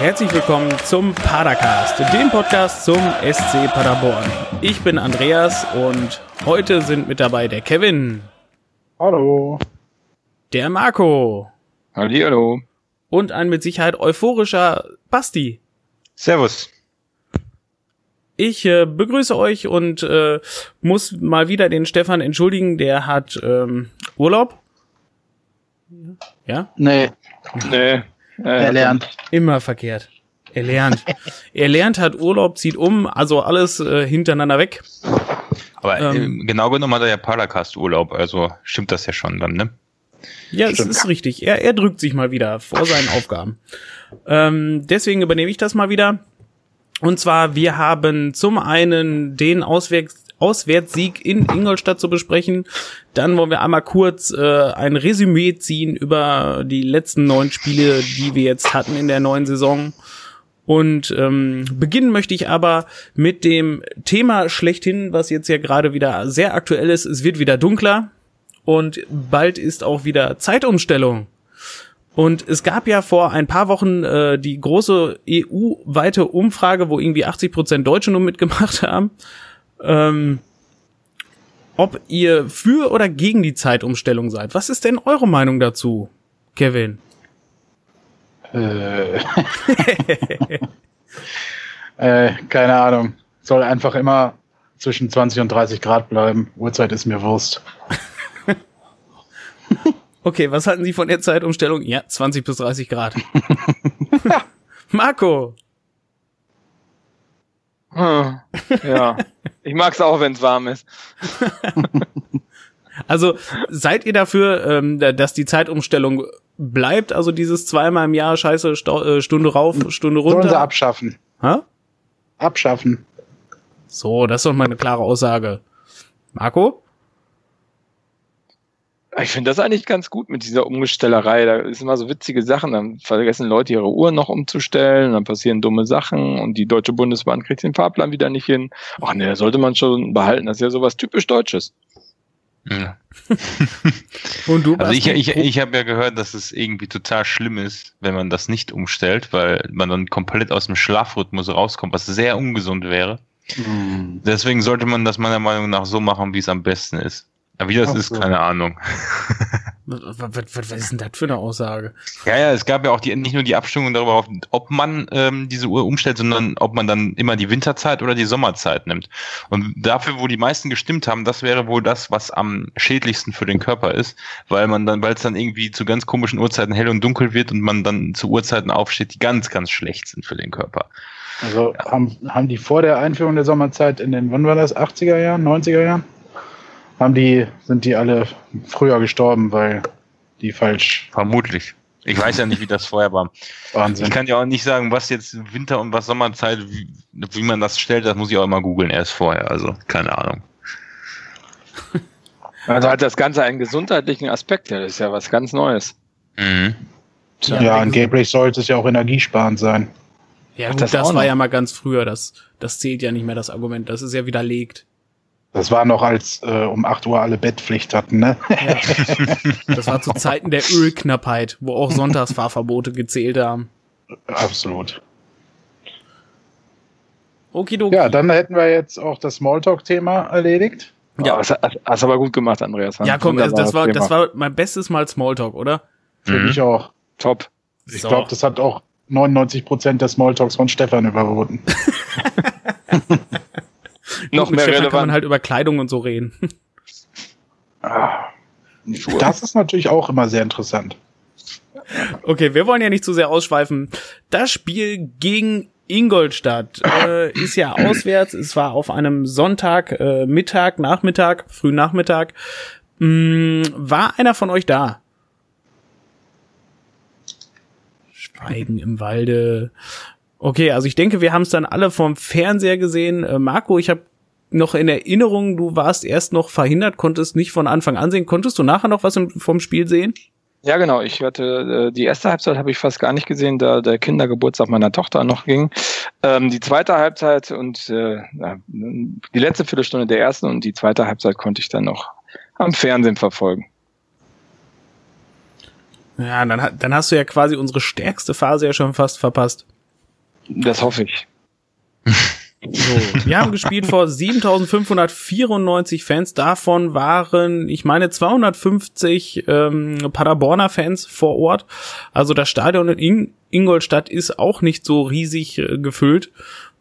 Herzlich willkommen zum Padercast, dem Podcast zum SC Paderborn. Ich bin Andreas und heute sind mit dabei der Kevin. Hallo. Der Marco. Hallo. Und ein mit Sicherheit euphorischer Basti. Servus. Ich äh, begrüße euch und äh, muss mal wieder den Stefan entschuldigen, der hat ähm, Urlaub. Ja? Nee. Nee. Er lernt. Immer verkehrt. Er lernt. er lernt, hat Urlaub, zieht um, also alles äh, hintereinander weg. Aber ähm, genau genommen hat er ja Paracast Urlaub, also stimmt das ja schon dann, ne? Ja, es ist richtig. Er, er drückt sich mal wieder vor seinen Aufgaben. Ähm, deswegen übernehme ich das mal wieder. Und zwar, wir haben zum einen den Auswärts Auswärtssieg in Ingolstadt zu besprechen. Dann wollen wir einmal kurz äh, ein Resümee ziehen über die letzten neun Spiele, die wir jetzt hatten in der neuen Saison. Und ähm, beginnen möchte ich aber mit dem Thema schlechthin, was jetzt ja gerade wieder sehr aktuell ist. Es wird wieder dunkler und bald ist auch wieder Zeitumstellung. Und es gab ja vor ein paar Wochen äh, die große EU-weite Umfrage, wo irgendwie 80 Prozent Deutsche nur mitgemacht haben ähm, ob ihr für oder gegen die Zeitumstellung seid. Was ist denn eure Meinung dazu, Kevin? Äh. äh, keine Ahnung. Soll einfach immer zwischen 20 und 30 Grad bleiben. Uhrzeit ist mir Wurst. okay, was halten Sie von der Zeitumstellung? Ja, 20 bis 30 Grad. Marco. Hm, ja, ich mag's auch, wenn's warm ist. also seid ihr dafür, ähm, dass die Zeitumstellung bleibt? Also dieses zweimal im Jahr Scheiße äh, Stunde rauf, Stunde runter? Sollen sie abschaffen. Hä? Abschaffen. So, das ist doch mal eine klare Aussage. Marco? Ich finde das eigentlich ganz gut mit dieser Umgestellerei. Da ist immer so witzige Sachen. Dann vergessen Leute ihre Uhr noch umzustellen, dann passieren dumme Sachen und die Deutsche Bundesbahn kriegt den Fahrplan wieder nicht hin. Ach nee, sollte man schon behalten. Das ist ja sowas typisch Deutsches. Ja. und du also ich, ich, ich habe ja gehört, dass es irgendwie total schlimm ist, wenn man das nicht umstellt, weil man dann komplett aus dem Schlafrhythmus rauskommt, was sehr ungesund wäre. Mhm. Deswegen sollte man das meiner Meinung nach so machen, wie es am besten ist. Ja, wie das Ach ist, so. keine Ahnung. Was, was, was, ist denn das für eine Aussage? Ja, ja, es gab ja auch die, nicht nur die Abstimmung darüber, ob man ähm, diese Uhr umstellt, sondern ob man dann immer die Winterzeit oder die Sommerzeit nimmt. Und dafür, wo die meisten gestimmt haben, das wäre wohl das, was am schädlichsten für den Körper ist, weil man dann, weil es dann irgendwie zu ganz komischen Uhrzeiten hell und dunkel wird und man dann zu Uhrzeiten aufsteht, die ganz, ganz schlecht sind für den Körper. Also haben, haben die vor der Einführung der Sommerzeit in den, wann war das, 80er Jahren, 90er Jahren? Haben die, sind die alle früher gestorben, weil die falsch. Vermutlich. Ich weiß ja nicht, wie das vorher war. Wahnsinn. Ich kann ja auch nicht sagen, was jetzt Winter- und was Sommerzeit, wie, wie man das stellt, das muss ich auch immer googeln erst vorher. Also, keine Ahnung. Also hat das Ganze einen gesundheitlichen Aspekt, ja, das ist ja was ganz Neues. Mhm. Ja, ja angeblich sollte es ja auch energiesparend sein. Ja, gut, das, das war ja mal ganz früher, das, das zählt ja nicht mehr, das Argument, das ist ja widerlegt. Das war noch, als äh, um 8 Uhr alle Bettpflicht hatten, ne? Ja. Das war zu Zeiten der Ölknappheit, wo auch Sonntagsfahrverbote gezählt haben. Absolut. Okidoki. Ja, dann hätten wir jetzt auch das Smalltalk-Thema erledigt. Ja, hast, hast aber gut gemacht, Andreas. Ja, komm, also das war, das war mein bestes Mal Smalltalk, oder? Für mhm. mich auch. Top. Ich so. glaube, das hat auch 99 Prozent der Smalltalks von Stefan überwunden. noch mehr relevant. kann man halt über Kleidung und so reden. Ah, das ist natürlich auch immer sehr interessant. Okay, wir wollen ja nicht zu sehr ausschweifen. Das Spiel gegen Ingolstadt äh, ist ja auswärts. Es war auf einem Sonntag, äh, Mittag, Nachmittag, früh Nachmittag. Mm, war einer von euch da? Schweigen im Walde. Okay, also ich denke, wir haben es dann alle vom Fernseher gesehen. Äh, Marco, ich habe noch in Erinnerung, du warst erst noch verhindert, konntest nicht von Anfang an sehen. Konntest du nachher noch was im, vom Spiel sehen? Ja, genau. Ich hatte äh, die erste Halbzeit habe ich fast gar nicht gesehen, da der Kindergeburtstag meiner Tochter noch ging. Ähm, die zweite Halbzeit und äh, die letzte Viertelstunde der ersten und die zweite Halbzeit konnte ich dann noch am Fernsehen verfolgen. Ja, dann, dann hast du ja quasi unsere stärkste Phase ja schon fast verpasst. Das hoffe ich. So, wir haben gespielt vor 7594 Fans. Davon waren, ich meine, 250 ähm, Paderborner Fans vor Ort. Also das Stadion in Ingolstadt ist auch nicht so riesig äh, gefüllt.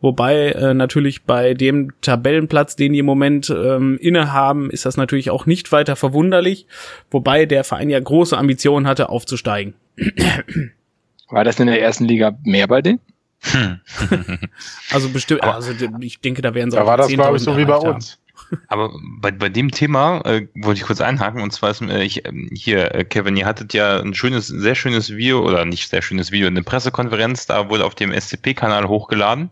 Wobei äh, natürlich bei dem Tabellenplatz, den die im Moment ähm, innehaben, ist das natürlich auch nicht weiter verwunderlich. Wobei der Verein ja große Ambitionen hatte, aufzusteigen. War das in der ersten Liga mehr bei denen? Hm. also bestimmt, also ich denke, da werden sie da war das, glaube ich, so wie bei uns. Aber bei, bei dem Thema äh, wollte ich kurz einhaken und zwar ist äh, ich, äh, hier, äh, Kevin, ihr hattet ja ein schönes, sehr schönes Video oder nicht sehr schönes Video, eine Pressekonferenz, da wurde auf dem SCP-Kanal hochgeladen.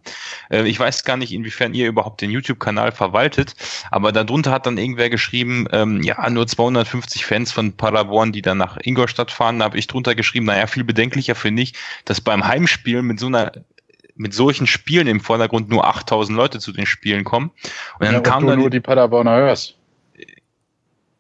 Äh, ich weiß gar nicht, inwiefern ihr überhaupt den YouTube-Kanal verwaltet, aber darunter hat dann irgendwer geschrieben, ähm, ja, nur 250 Fans von Paderborn, die dann nach Ingolstadt fahren. Da habe ich drunter geschrieben, naja, viel bedenklicher finde ich, dass beim Heimspiel mit so einer mit solchen Spielen im Vordergrund nur 8000 Leute zu den Spielen kommen. Und dann ja, kam du dann nur die Paderborner hörst.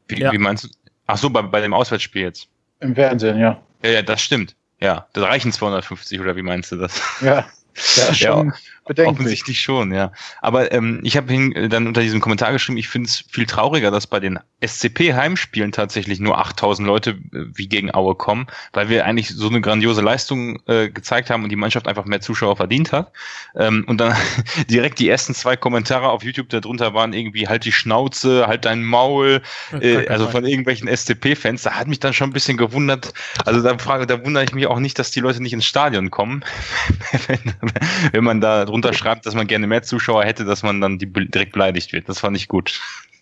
Wie, ja. wie meinst du? Ach so, bei, bei dem Auswärtsspiel jetzt. Im Fernsehen, ja. Ja, ja, das stimmt. Ja, da reichen 250 oder wie meinst du das? Ja. Ja, schon ja, bedenklich. Offensichtlich schon, ja. Aber ähm, ich habe äh, dann unter diesem Kommentar geschrieben, ich finde es viel trauriger, dass bei den SCP-Heimspielen tatsächlich nur 8000 Leute äh, wie gegen Aue kommen, weil wir eigentlich so eine grandiose Leistung äh, gezeigt haben und die Mannschaft einfach mehr Zuschauer verdient hat. Ähm, und dann direkt die ersten zwei Kommentare auf YouTube darunter waren irgendwie halt die Schnauze, halt dein Maul, äh, also von irgendwelchen SCP-Fans. Da hat mich dann schon ein bisschen gewundert. Also da frage, da wundere ich mich auch nicht, dass die Leute nicht ins Stadion kommen, wenn, wenn man da drunter schreibt, dass man gerne mehr Zuschauer hätte, dass man dann die direkt beleidigt wird. Das fand ich gut.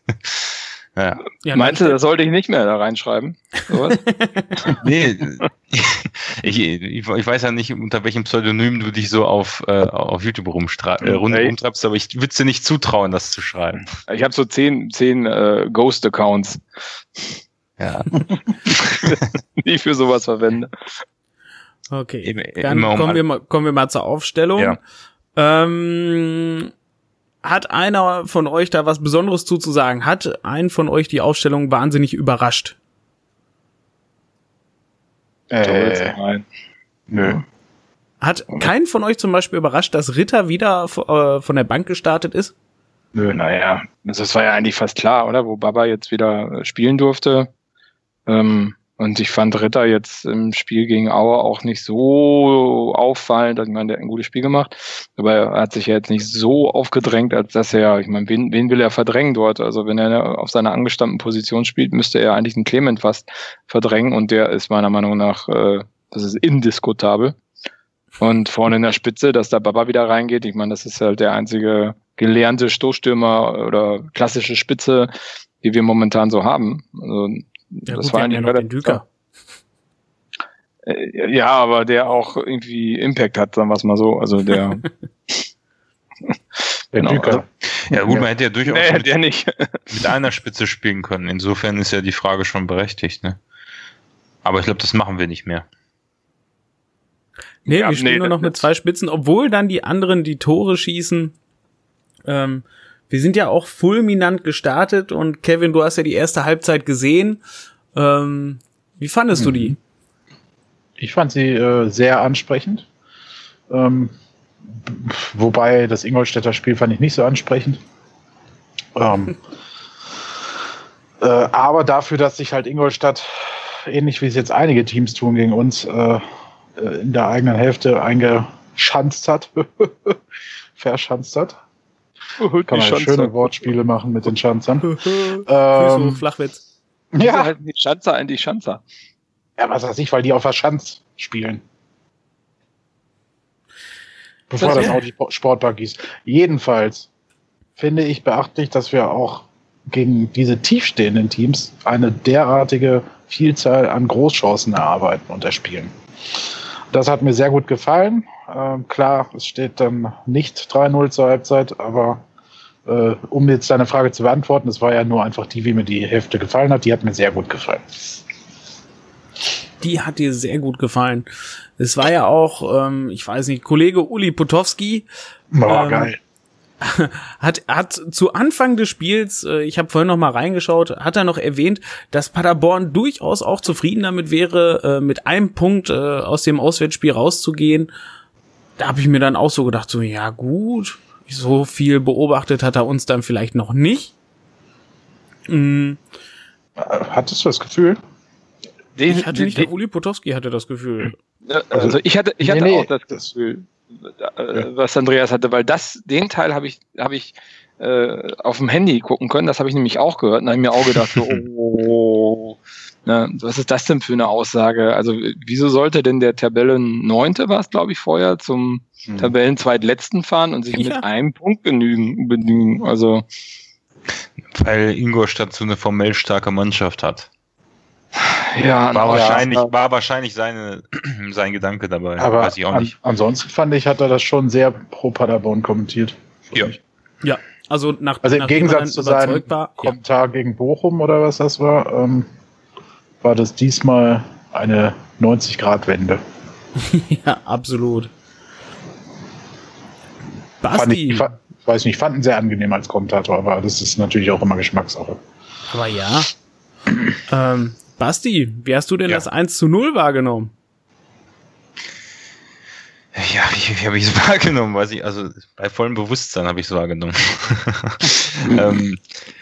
ja. ja. Meinst du, das sollte ich nicht mehr da reinschreiben? nee, ich, ich, ich, weiß ja nicht, unter welchem Pseudonym du dich so auf, äh, auf YouTube rumstra äh, hey. rumtreibst, aber ich würde dir nicht zutrauen, das zu schreiben. Ich habe so zehn, zehn äh, Ghost-Accounts. Ja. die ich für sowas verwende. Okay, dann kommen, wir mal, kommen wir mal zur Aufstellung. Ja. Ähm, hat einer von euch da was Besonderes zuzusagen? Hat einen von euch die Aufstellung wahnsinnig überrascht? Äh, nein. Nö. Hat keinen von euch zum Beispiel überrascht, dass Ritter wieder äh, von der Bank gestartet ist? Nö, naja, das war ja eigentlich fast klar, oder? Wo Baba jetzt wieder spielen durfte. Ähm, und ich fand Ritter jetzt im Spiel gegen Auer auch nicht so auffallend. Ich meine, der hat ein gutes Spiel gemacht, aber er hat sich ja jetzt nicht so aufgedrängt, als dass er, ich meine, wen, wen will er verdrängen dort? Also wenn er auf seiner angestammten Position spielt, müsste er eigentlich den Clement fast verdrängen und der ist meiner Meinung nach, äh, das ist indiskutabel. Und vorne in der Spitze, dass da Baba wieder reingeht, ich meine, das ist halt der einzige gelernte Stoßstürmer oder klassische Spitze, die wir momentan so haben. Also ja, das gut, war eigentlich ja noch den Düker. Äh, ja, aber der auch irgendwie Impact hat, sagen wir es mal so. Also der. der genau, Düker. Also, ja gut, man hätte ja durchaus nee, mit, der nicht. mit einer Spitze spielen können. Insofern ist ja die Frage schon berechtigt. Ne? Aber ich glaube, das machen wir nicht mehr. Nee, ja, wir spielen nee, nur noch mit zwei Spitzen, obwohl dann die anderen die Tore schießen. Ähm, wir sind ja auch fulminant gestartet und Kevin, du hast ja die erste Halbzeit gesehen. Ähm, wie fandest mhm. du die? Ich fand sie äh, sehr ansprechend. Ähm, wobei das Ingolstädter Spiel fand ich nicht so ansprechend. Ähm, äh, aber dafür, dass sich halt Ingolstadt, ähnlich wie es jetzt einige Teams tun gegen uns, äh, äh in der eigenen Hälfte eingeschanzt hat, verschanzt hat, kann man schöne Wortspiele machen mit den Schanzern. ähm, Flachwitz. Ja. Halt die Schanzer an die Schanzer. Ja, was weiß ich, weil die auf der Schanz spielen. Bevor das, das auch die Sportbar ist. Jedenfalls finde ich beachtlich, dass wir auch gegen diese tiefstehenden Teams eine derartige Vielzahl an Großchancen erarbeiten und erspielen. Das hat mir sehr gut gefallen. Ähm, klar, es steht dann nicht 3-0 zur Halbzeit, aber äh, um jetzt deine Frage zu beantworten, es war ja nur einfach die, wie mir die Hälfte gefallen hat. Die hat mir sehr gut gefallen. Die hat dir sehr gut gefallen. Es war ja auch, ähm, ich weiß nicht, Kollege Uli Potowski. Boah, ähm, geil. hat hat zu Anfang des Spiels, äh, ich habe vorhin noch mal reingeschaut, hat er noch erwähnt, dass Paderborn durchaus auch zufrieden damit wäre, äh, mit einem Punkt äh, aus dem Auswärtsspiel rauszugehen da habe ich mir dann auch so gedacht, so, ja gut, so viel beobachtet hat er uns dann vielleicht noch nicht. Mhm. Hattest du das Gefühl? Den, ich hatte nicht, den, der Uli Potowski hatte das Gefühl. Also ich hatte, ich hatte nee, auch das Gefühl, äh, was Andreas hatte, weil das, den Teil habe ich, habe ich äh, auf dem Handy gucken können. Das habe ich nämlich auch gehört. Und habe mir auch gedacht, so, oh, ne, was ist das denn für eine Aussage? Also wieso sollte denn der Tabellen neunte war es, glaube ich, vorher zum hm. Tabellen zweitletzten fahren und sich ja. mit einem Punkt genügen, genügen? Also weil Ingolstadt so eine formell starke Mannschaft hat. Ja, war wahrscheinlich, ja, war wahrscheinlich seine, sein Gedanke dabei. Aber Weiß ich auch nicht. An, ansonsten fand ich, hat er das schon sehr pro Paderborn kommentiert. Ja. Ja, also nach Also im Gegensatz zu seinem war, Kommentar ja. gegen Bochum oder was das war, ähm, war das diesmal eine 90-Grad-Wende. ja, absolut. Basti. Ich, ich, weiß nicht, fanden sehr angenehm als Kommentator, aber das ist natürlich auch immer Geschmackssache. Aber ja. ähm, Basti, wie hast du denn ja. das 1 zu 0 wahrgenommen? Ja, wie, wie habe ich es wahrgenommen? Weiß ich, also bei vollem Bewusstsein habe ich es wahrgenommen. ähm,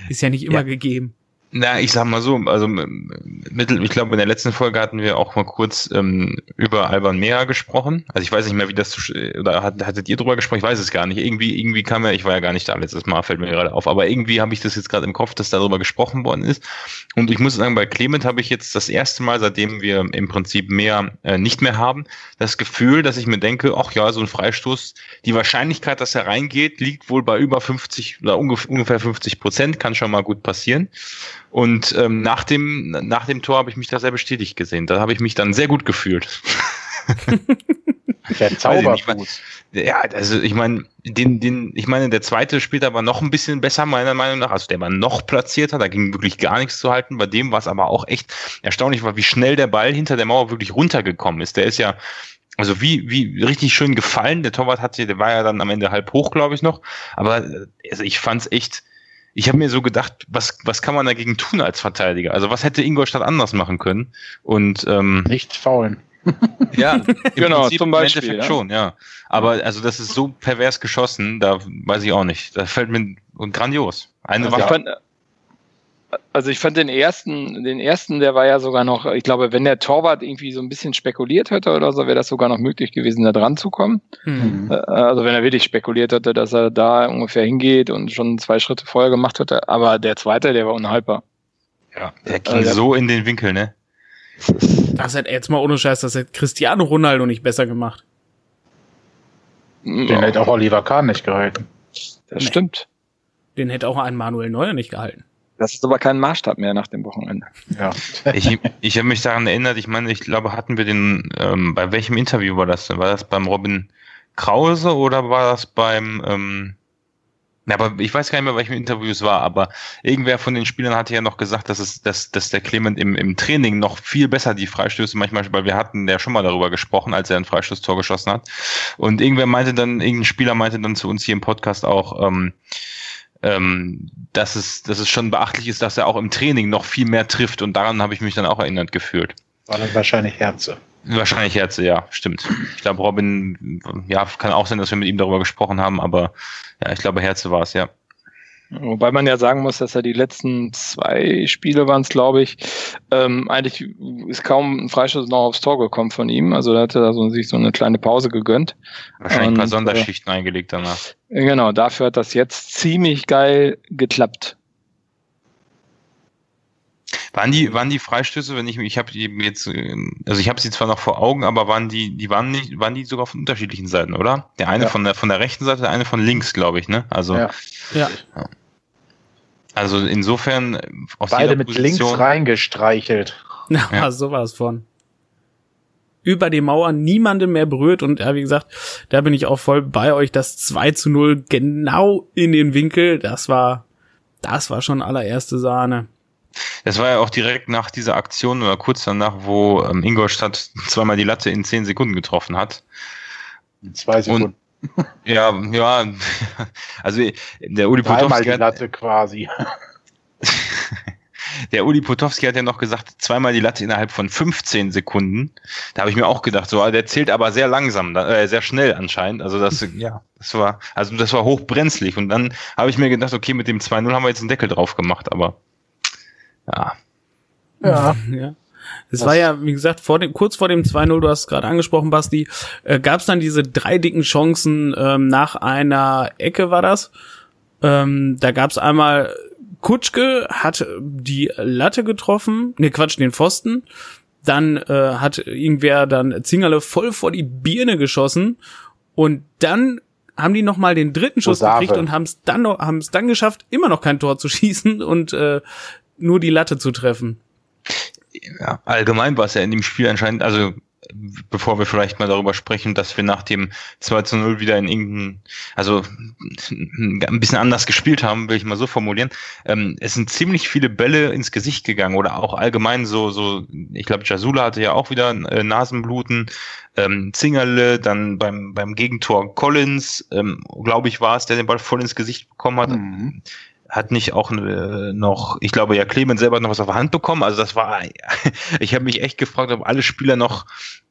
ist ja nicht immer ja. gegeben. Na, ich sag mal so, also mittel, ich glaube, in der letzten Folge hatten wir auch mal kurz ähm, über Alban Mea gesprochen. Also ich weiß nicht mehr, wie das oder hat, hattet ihr drüber gesprochen? Ich weiß es gar nicht. Irgendwie, irgendwie kam ja, ich war ja gar nicht da letztes Mal, fällt mir gerade auf. Aber irgendwie habe ich das jetzt gerade im Kopf, dass darüber gesprochen worden ist. Und ich muss sagen, bei Clement habe ich jetzt das erste Mal, seitdem wir im Prinzip mehr äh, nicht mehr haben, das Gefühl, dass ich mir denke, ach ja, so ein Freistoß, die Wahrscheinlichkeit, dass er reingeht, liegt wohl bei über 50 oder ungefähr 50 Prozent, kann schon mal gut passieren. Und ähm, nach, dem, nach dem Tor habe ich mich da sehr bestätigt gesehen. Da habe ich mich dann sehr gut gefühlt. der Zauberfuß. Ja, also ich meine, den, den, ich meine, der zweite spielt aber noch ein bisschen besser, meiner Meinung nach. Also der war noch platzierter, da ging wirklich gar nichts zu halten. Bei dem war es aber auch echt erstaunlich, war, wie schnell der Ball hinter der Mauer wirklich runtergekommen ist. Der ist ja, also wie, wie richtig schön gefallen. Der Torwart hat hier, der war ja dann am Ende halb hoch, glaube ich, noch. Aber also ich fand's echt, ich habe mir so gedacht, was, was kann man dagegen tun als Verteidiger? Also was hätte Ingolstadt anders machen können? Und ähm, nicht faulen. ja, genau, Prinzip, zum Beispiel. ja. schon, ja. Aber also das ist so pervers geschossen, da weiß ich auch nicht. Da fällt mir und grandios. Eine also Waffe also ich fand den ersten, den ersten, der war ja sogar noch, ich glaube, wenn der Torwart irgendwie so ein bisschen spekuliert hätte oder so, wäre das sogar noch möglich gewesen, da dran zu kommen. Mhm. Äh, also wenn er wirklich spekuliert hätte, dass er da ungefähr hingeht und schon zwei Schritte vorher gemacht hätte. Aber der zweite, der war unhaltbar. Ja, der ging also, so in den Winkel, ne? Das hat jetzt mal ohne Scheiß, das hat Cristiano Ronaldo nicht besser gemacht. Den oh. hätte auch Oliver Kahn nicht gehalten. Das nee. stimmt. Den hätte auch ein Manuel Neuer nicht gehalten. Das ist aber kein Maßstab mehr nach dem Wochenende. Ja. ich ich habe mich daran erinnert, ich meine, ich glaube, hatten wir den, ähm, bei welchem Interview war das denn? War das beim Robin Krause oder war das beim, ähm, ja, aber ich weiß gar nicht mehr, welchem Interview es war, aber irgendwer von den Spielern hatte ja noch gesagt, dass es, dass, dass der Clement im, im Training noch viel besser die Freistöße manchmal, weil wir hatten ja schon mal darüber gesprochen, als er ein Freistoßtor geschossen hat. Und irgendwer meinte dann, irgendein Spieler meinte dann zu uns hier im Podcast auch, ähm, ähm, dass, es, dass es schon beachtlich ist, dass er auch im Training noch viel mehr trifft und daran habe ich mich dann auch erinnert gefühlt. War dann wahrscheinlich Herze. Wahrscheinlich Herze, ja, stimmt. Ich glaube, Robin, ja, kann auch sein, dass wir mit ihm darüber gesprochen haben, aber ja, ich glaube, Herze war es, ja. Wobei man ja sagen muss, dass er die letzten zwei Spiele waren es, glaube ich, ähm, eigentlich ist kaum ein Freischuss noch aufs Tor gekommen von ihm. Also da hat er so, sich so eine kleine Pause gegönnt. Wahrscheinlich Und, ein paar Sonderschichten äh, eingelegt danach. Genau, dafür hat das jetzt ziemlich geil geklappt. Waren die, waren die Freistöße, wenn ich ich habe die jetzt, also ich habe sie zwar noch vor Augen, aber waren die, die waren nicht, waren die sogar von unterschiedlichen Seiten, oder? Der eine ja. von der von der rechten Seite, der eine von links, glaube ich, ne? Also ja. ja. Also insofern auf Beide mit Position, links reingestreichelt. Ja, ja. sowas von. Über die Mauer niemanden mehr berührt und ja, wie gesagt, da bin ich auch voll bei euch. Das 2 zu 0 genau in den Winkel, das war, das war schon allererste Sahne. Das war ja auch direkt nach dieser Aktion oder kurz danach, wo ähm, Ingolstadt zweimal die Latte in zehn Sekunden getroffen hat. In zwei Sekunden. Und, ja, ja, also der Uli Potowski die Latte quasi. der Uli Potowski hat ja noch gesagt, zweimal die Latte innerhalb von 15 Sekunden. Da habe ich mir auch gedacht, so, der zählt aber sehr langsam, äh, sehr schnell anscheinend. Also das, ja, das war, also das war hochbrenzlig. Und dann habe ich mir gedacht, okay, mit dem 2-0 haben wir jetzt einen Deckel drauf gemacht, aber ja. Ja. ja. Es war ja, wie gesagt, vor dem, kurz vor dem 2-0, du hast es gerade angesprochen, Basti, äh, gab es dann diese drei dicken Chancen ähm, nach einer Ecke, war das? Ähm, da gab es einmal Kutschke hat die Latte getroffen, ne Quatsch, den Pfosten. Dann äh, hat irgendwer dann Zingerle voll vor die Birne geschossen und dann haben die noch mal den dritten Schuss Osave. gekriegt und haben es dann noch haben es dann geschafft, immer noch kein Tor zu schießen und äh, nur die Latte zu treffen. Ja, allgemein war es ja in dem Spiel anscheinend, also bevor wir vielleicht mal darüber sprechen, dass wir nach dem 2 zu 0 wieder in irgendein, also ein bisschen anders gespielt haben, will ich mal so formulieren. Ähm, es sind ziemlich viele Bälle ins Gesicht gegangen oder auch allgemein so, so, ich glaube, Jasula hatte ja auch wieder äh, Nasenbluten, ähm, Zingerle, dann beim, beim Gegentor Collins, ähm, glaube ich, war es, der den Ball voll ins Gesicht bekommen hat. Mhm hat nicht auch äh, noch, ich glaube ja, Clemens selber noch was auf der Hand bekommen. Also das war, ich habe mich echt gefragt, ob alle Spieler noch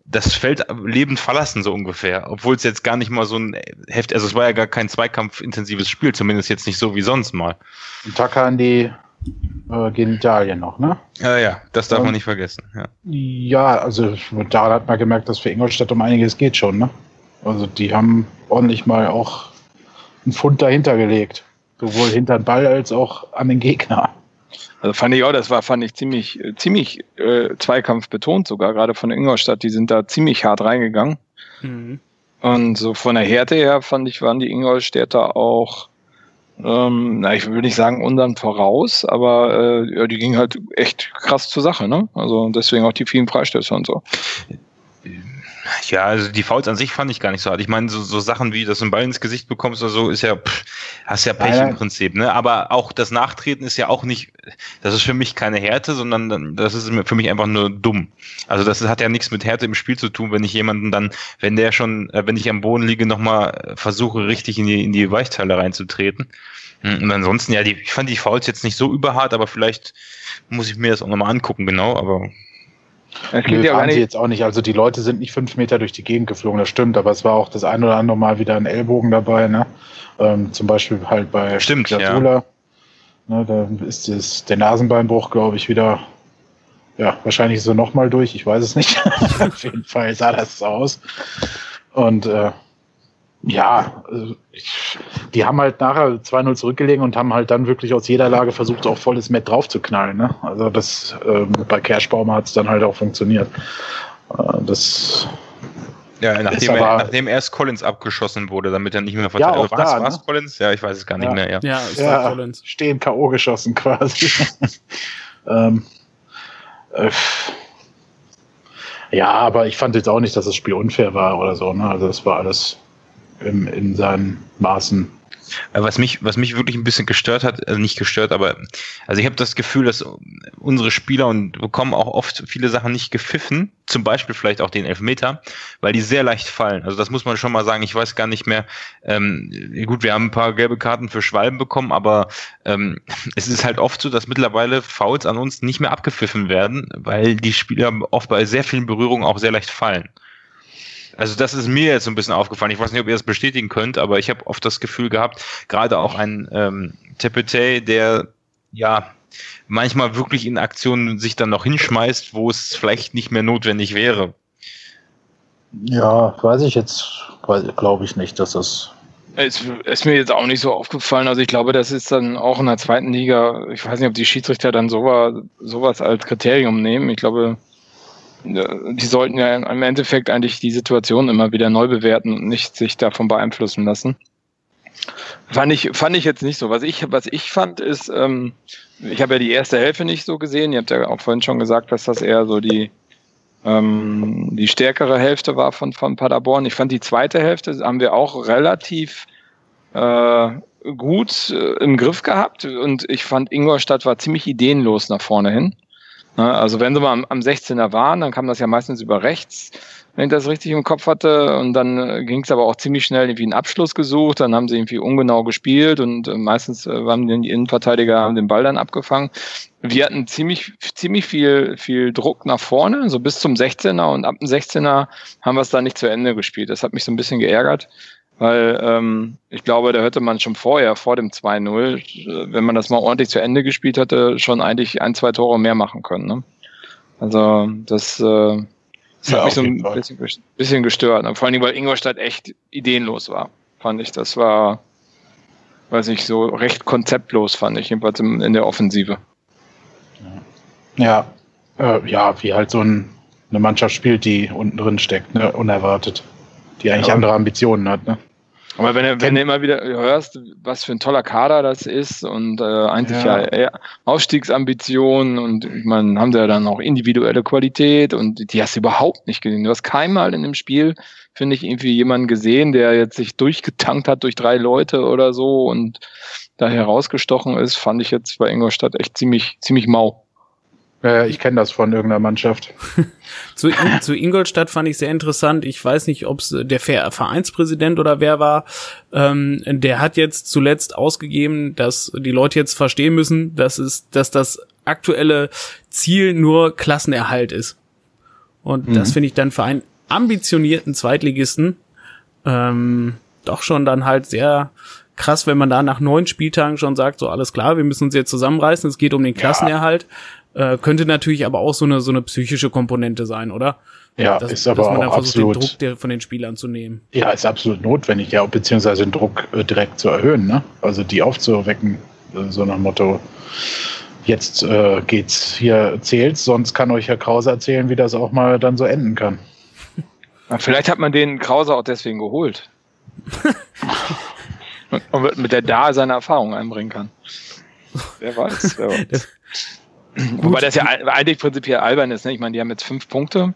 das Feld lebend verlassen, so ungefähr. Obwohl es jetzt gar nicht mal so ein Heft, also es war ja gar kein zweikampfintensives Spiel, zumindest jetzt nicht so wie sonst mal. Und Taka an die äh, Genitalien noch, ne? Ja, ja, das darf um, man nicht vergessen. Ja. ja, also da hat man gemerkt, dass für Ingolstadt um einiges geht schon, ne? Also die haben ordentlich mal auch einen Pfund dahinter gelegt. Sowohl hinter den Ball als auch an den Gegner. Also fand ich auch, das war, fand ich ziemlich, ziemlich äh, Zweikampf betont sogar, gerade von Ingolstadt, die sind da ziemlich hart reingegangen. Mhm. Und so von der Härte her fand ich, waren die Ingolstädter auch, ähm, na, ich will nicht sagen unseren voraus, aber äh, ja, die gingen halt echt krass zur Sache, ne? Also deswegen auch die vielen Freistöße und so. Ja, also die Fouls an sich fand ich gar nicht so hart. Ich meine, so, so Sachen wie, dass du einen Ball ins Gesicht bekommst oder so, ist ja, pff, hast ja Pech ja, im Prinzip, ne? Aber auch das Nachtreten ist ja auch nicht, das ist für mich keine Härte, sondern das ist für mich einfach nur dumm. Also das hat ja nichts mit Härte im Spiel zu tun, wenn ich jemanden dann, wenn der schon, äh, wenn ich am Boden liege, nochmal versuche, richtig in die, in die Weichteile reinzutreten. Hm, und ansonsten, ja, die, ich fand die Fouls jetzt nicht so überhart, aber vielleicht muss ich mir das auch nochmal angucken, genau, aber das Nö, ja sie jetzt auch nicht. Also die Leute sind nicht fünf Meter durch die Gegend geflogen, das stimmt, aber es war auch das ein oder andere Mal wieder ein Ellbogen dabei, ne? Ähm, zum Beispiel halt bei stimmt. Ja. Ne, da ist das, der Nasenbeinbruch, glaube ich, wieder, ja, wahrscheinlich so nochmal durch, ich weiß es nicht. Auf jeden Fall sah das so aus. Und äh, ja, also die haben halt nachher 2-0 zurückgelegen und haben halt dann wirklich aus jeder Lage versucht, auch volles Met drauf zu knallen. Ne? Also das ähm, bei Kerschbaumer hat es dann halt auch funktioniert. Äh, das ja, nachdem, aber, er, nachdem erst Collins abgeschossen wurde, damit er nicht mehr verteidigt ja, war. Was, ne? Collins? Ja, ich weiß es gar nicht ja. mehr. Ja, ja es war Collins. Stehen K.O. geschossen quasi. ähm, äh, ja, aber ich fand jetzt auch nicht, dass das Spiel unfair war oder so. Ne? Also das war alles in, in seinen Maßen. Was mich, was mich wirklich ein bisschen gestört hat, also nicht gestört, aber also ich habe das Gefühl, dass unsere Spieler und bekommen auch oft viele Sachen nicht gepfiffen, zum Beispiel vielleicht auch den Elfmeter, weil die sehr leicht fallen. Also das muss man schon mal sagen. Ich weiß gar nicht mehr. Ähm, gut, wir haben ein paar gelbe Karten für Schwalben bekommen, aber ähm, es ist halt oft so, dass mittlerweile Fouls an uns nicht mehr abgepfiffen werden, weil die Spieler oft bei sehr vielen Berührungen auch sehr leicht fallen. Also das ist mir jetzt so ein bisschen aufgefallen. Ich weiß nicht, ob ihr das bestätigen könnt, aber ich habe oft das Gefühl gehabt, gerade auch ein ähm, Tepete, der ja manchmal wirklich in Aktionen sich dann noch hinschmeißt, wo es vielleicht nicht mehr notwendig wäre. Ja, weiß ich jetzt, glaube ich nicht, dass das es ist mir jetzt auch nicht so aufgefallen. Also ich glaube, das ist dann auch in der zweiten Liga. Ich weiß nicht, ob die Schiedsrichter dann sowas, sowas als Kriterium nehmen. Ich glaube, die sollten ja im Endeffekt eigentlich die Situation immer wieder neu bewerten und nicht sich davon beeinflussen lassen. Fand ich, fand ich jetzt nicht so. Was ich, was ich fand, ist, ähm, ich habe ja die erste Hälfte nicht so gesehen. Ihr habt ja auch vorhin schon gesagt, dass das eher so die, ähm, die stärkere Hälfte war von, von Paderborn. Ich fand die zweite Hälfte haben wir auch relativ äh, gut äh, im Griff gehabt und ich fand Ingolstadt war ziemlich ideenlos nach vorne hin. Also wenn sie mal am, am 16er waren, dann kam das ja meistens über rechts, wenn ich das richtig im Kopf hatte. Und dann äh, ging es aber auch ziemlich schnell irgendwie einen Abschluss gesucht. Dann haben sie irgendwie ungenau gespielt und äh, meistens äh, haben die Innenverteidiger haben den Ball dann abgefangen. Wir hatten ziemlich, ziemlich viel, viel Druck nach vorne, so bis zum 16er und ab dem 16er haben wir es dann nicht zu Ende gespielt. Das hat mich so ein bisschen geärgert. Weil ähm, ich glaube, da hätte man schon vorher, vor dem 2-0, wenn man das mal ordentlich zu Ende gespielt hätte, schon eigentlich ein, zwei Tore mehr machen können. Ne? Also das, äh, das ja, hat mich so ein bisschen, bisschen gestört. Und vor allen Dingen, weil Ingolstadt echt ideenlos war, fand ich. Das war, weiß ich, so recht konzeptlos, fand ich, jedenfalls in der Offensive. Ja, äh, ja, wie halt so ein, eine Mannschaft spielt, die unten drin steckt, ne? unerwartet. Die eigentlich ja. andere Ambitionen hat, ne? Aber wenn du, wenn du immer wieder hörst, was für ein toller Kader das ist und äh, eigentlich ja, ja Aufstiegsambitionen und ich meine, haben sie ja dann auch individuelle Qualität und die hast du überhaupt nicht gesehen. Du hast keinmal in dem Spiel, finde ich, irgendwie jemanden gesehen, der jetzt sich durchgetankt hat durch drei Leute oder so und da herausgestochen ist, fand ich jetzt bei Ingolstadt echt ziemlich, ziemlich mau. Ja, ich kenne das von irgendeiner Mannschaft. zu, zu Ingolstadt fand ich sehr interessant. Ich weiß nicht, ob es der Vereinspräsident oder wer war. Ähm, der hat jetzt zuletzt ausgegeben, dass die Leute jetzt verstehen müssen, dass es, dass das aktuelle Ziel nur Klassenerhalt ist. Und mhm. das finde ich dann für einen ambitionierten Zweitligisten ähm, doch schon dann halt sehr krass, wenn man da nach neun Spieltagen schon sagt, so alles klar, wir müssen uns jetzt zusammenreißen, es geht um den Klassenerhalt. Äh, könnte natürlich aber auch so eine, so eine psychische Komponente sein, oder? Ja, dass, ist aber dass man auch versucht, absolut, den Druck der, von den Spielern zu nehmen. Ja, ist absolut notwendig, ja, beziehungsweise den Druck äh, direkt zu erhöhen, ne? Also die aufzuwecken, äh, so nach Motto, jetzt äh, geht's hier zählt's, sonst kann euch Herr Krause erzählen, wie das auch mal dann so enden kann. Vielleicht hat man den Krause auch deswegen geholt. und mit der da seine Erfahrung einbringen kann. Wer weiß, wer weiß. Wobei das ja eigentlich prinzipiell albern ist. Ne? Ich meine, die haben jetzt fünf Punkte.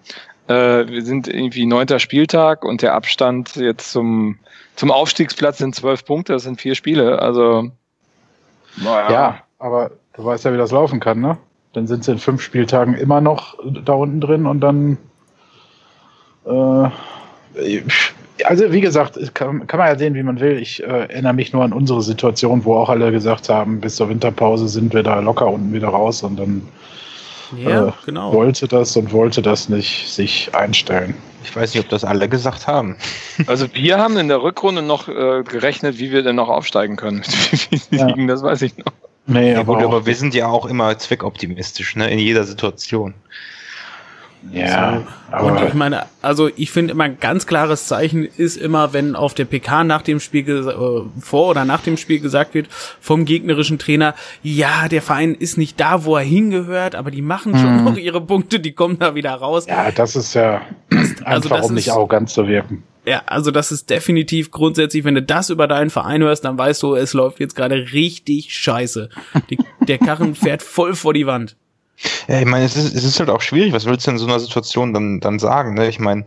Äh, wir sind irgendwie neunter Spieltag und der Abstand jetzt zum, zum Aufstiegsplatz sind zwölf Punkte. Das sind vier Spiele. Also, naja. Ja, aber du weißt ja, wie das laufen kann, ne? Dann sind sie in fünf Spieltagen immer noch da unten drin und dann äh, also wie gesagt, kann, kann man ja sehen, wie man will. Ich äh, erinnere mich nur an unsere Situation, wo auch alle gesagt haben, bis zur Winterpause sind wir da locker unten wieder raus und dann ja, äh, genau. wollte das und wollte das nicht sich einstellen. Ich weiß nicht, ob das alle gesagt haben. Also wir haben in der Rückrunde noch äh, gerechnet, wie wir denn noch aufsteigen können. ja. Das weiß ich noch. Nee, ja, aber, gut, aber wir sind ja auch immer zweckoptimistisch, ne? In jeder Situation. Ja. So. Und ich meine, also ich finde immer ein ganz klares Zeichen ist immer, wenn auf der PK nach dem Spiel äh, vor oder nach dem Spiel gesagt wird vom gegnerischen Trainer, ja, der Verein ist nicht da, wo er hingehört, aber die machen schon mhm. noch ihre Punkte, die kommen da wieder raus. Ja, das ist ja also einfach, um nicht arrogant zu wirken. Ja, also das ist definitiv grundsätzlich, wenn du das über deinen Verein hörst, dann weißt du, es läuft jetzt gerade richtig scheiße. Die, der Karren fährt voll vor die Wand. Ja, ich meine, es ist, es ist halt auch schwierig, was willst du in so einer Situation dann, dann sagen? Ne? Ich meine,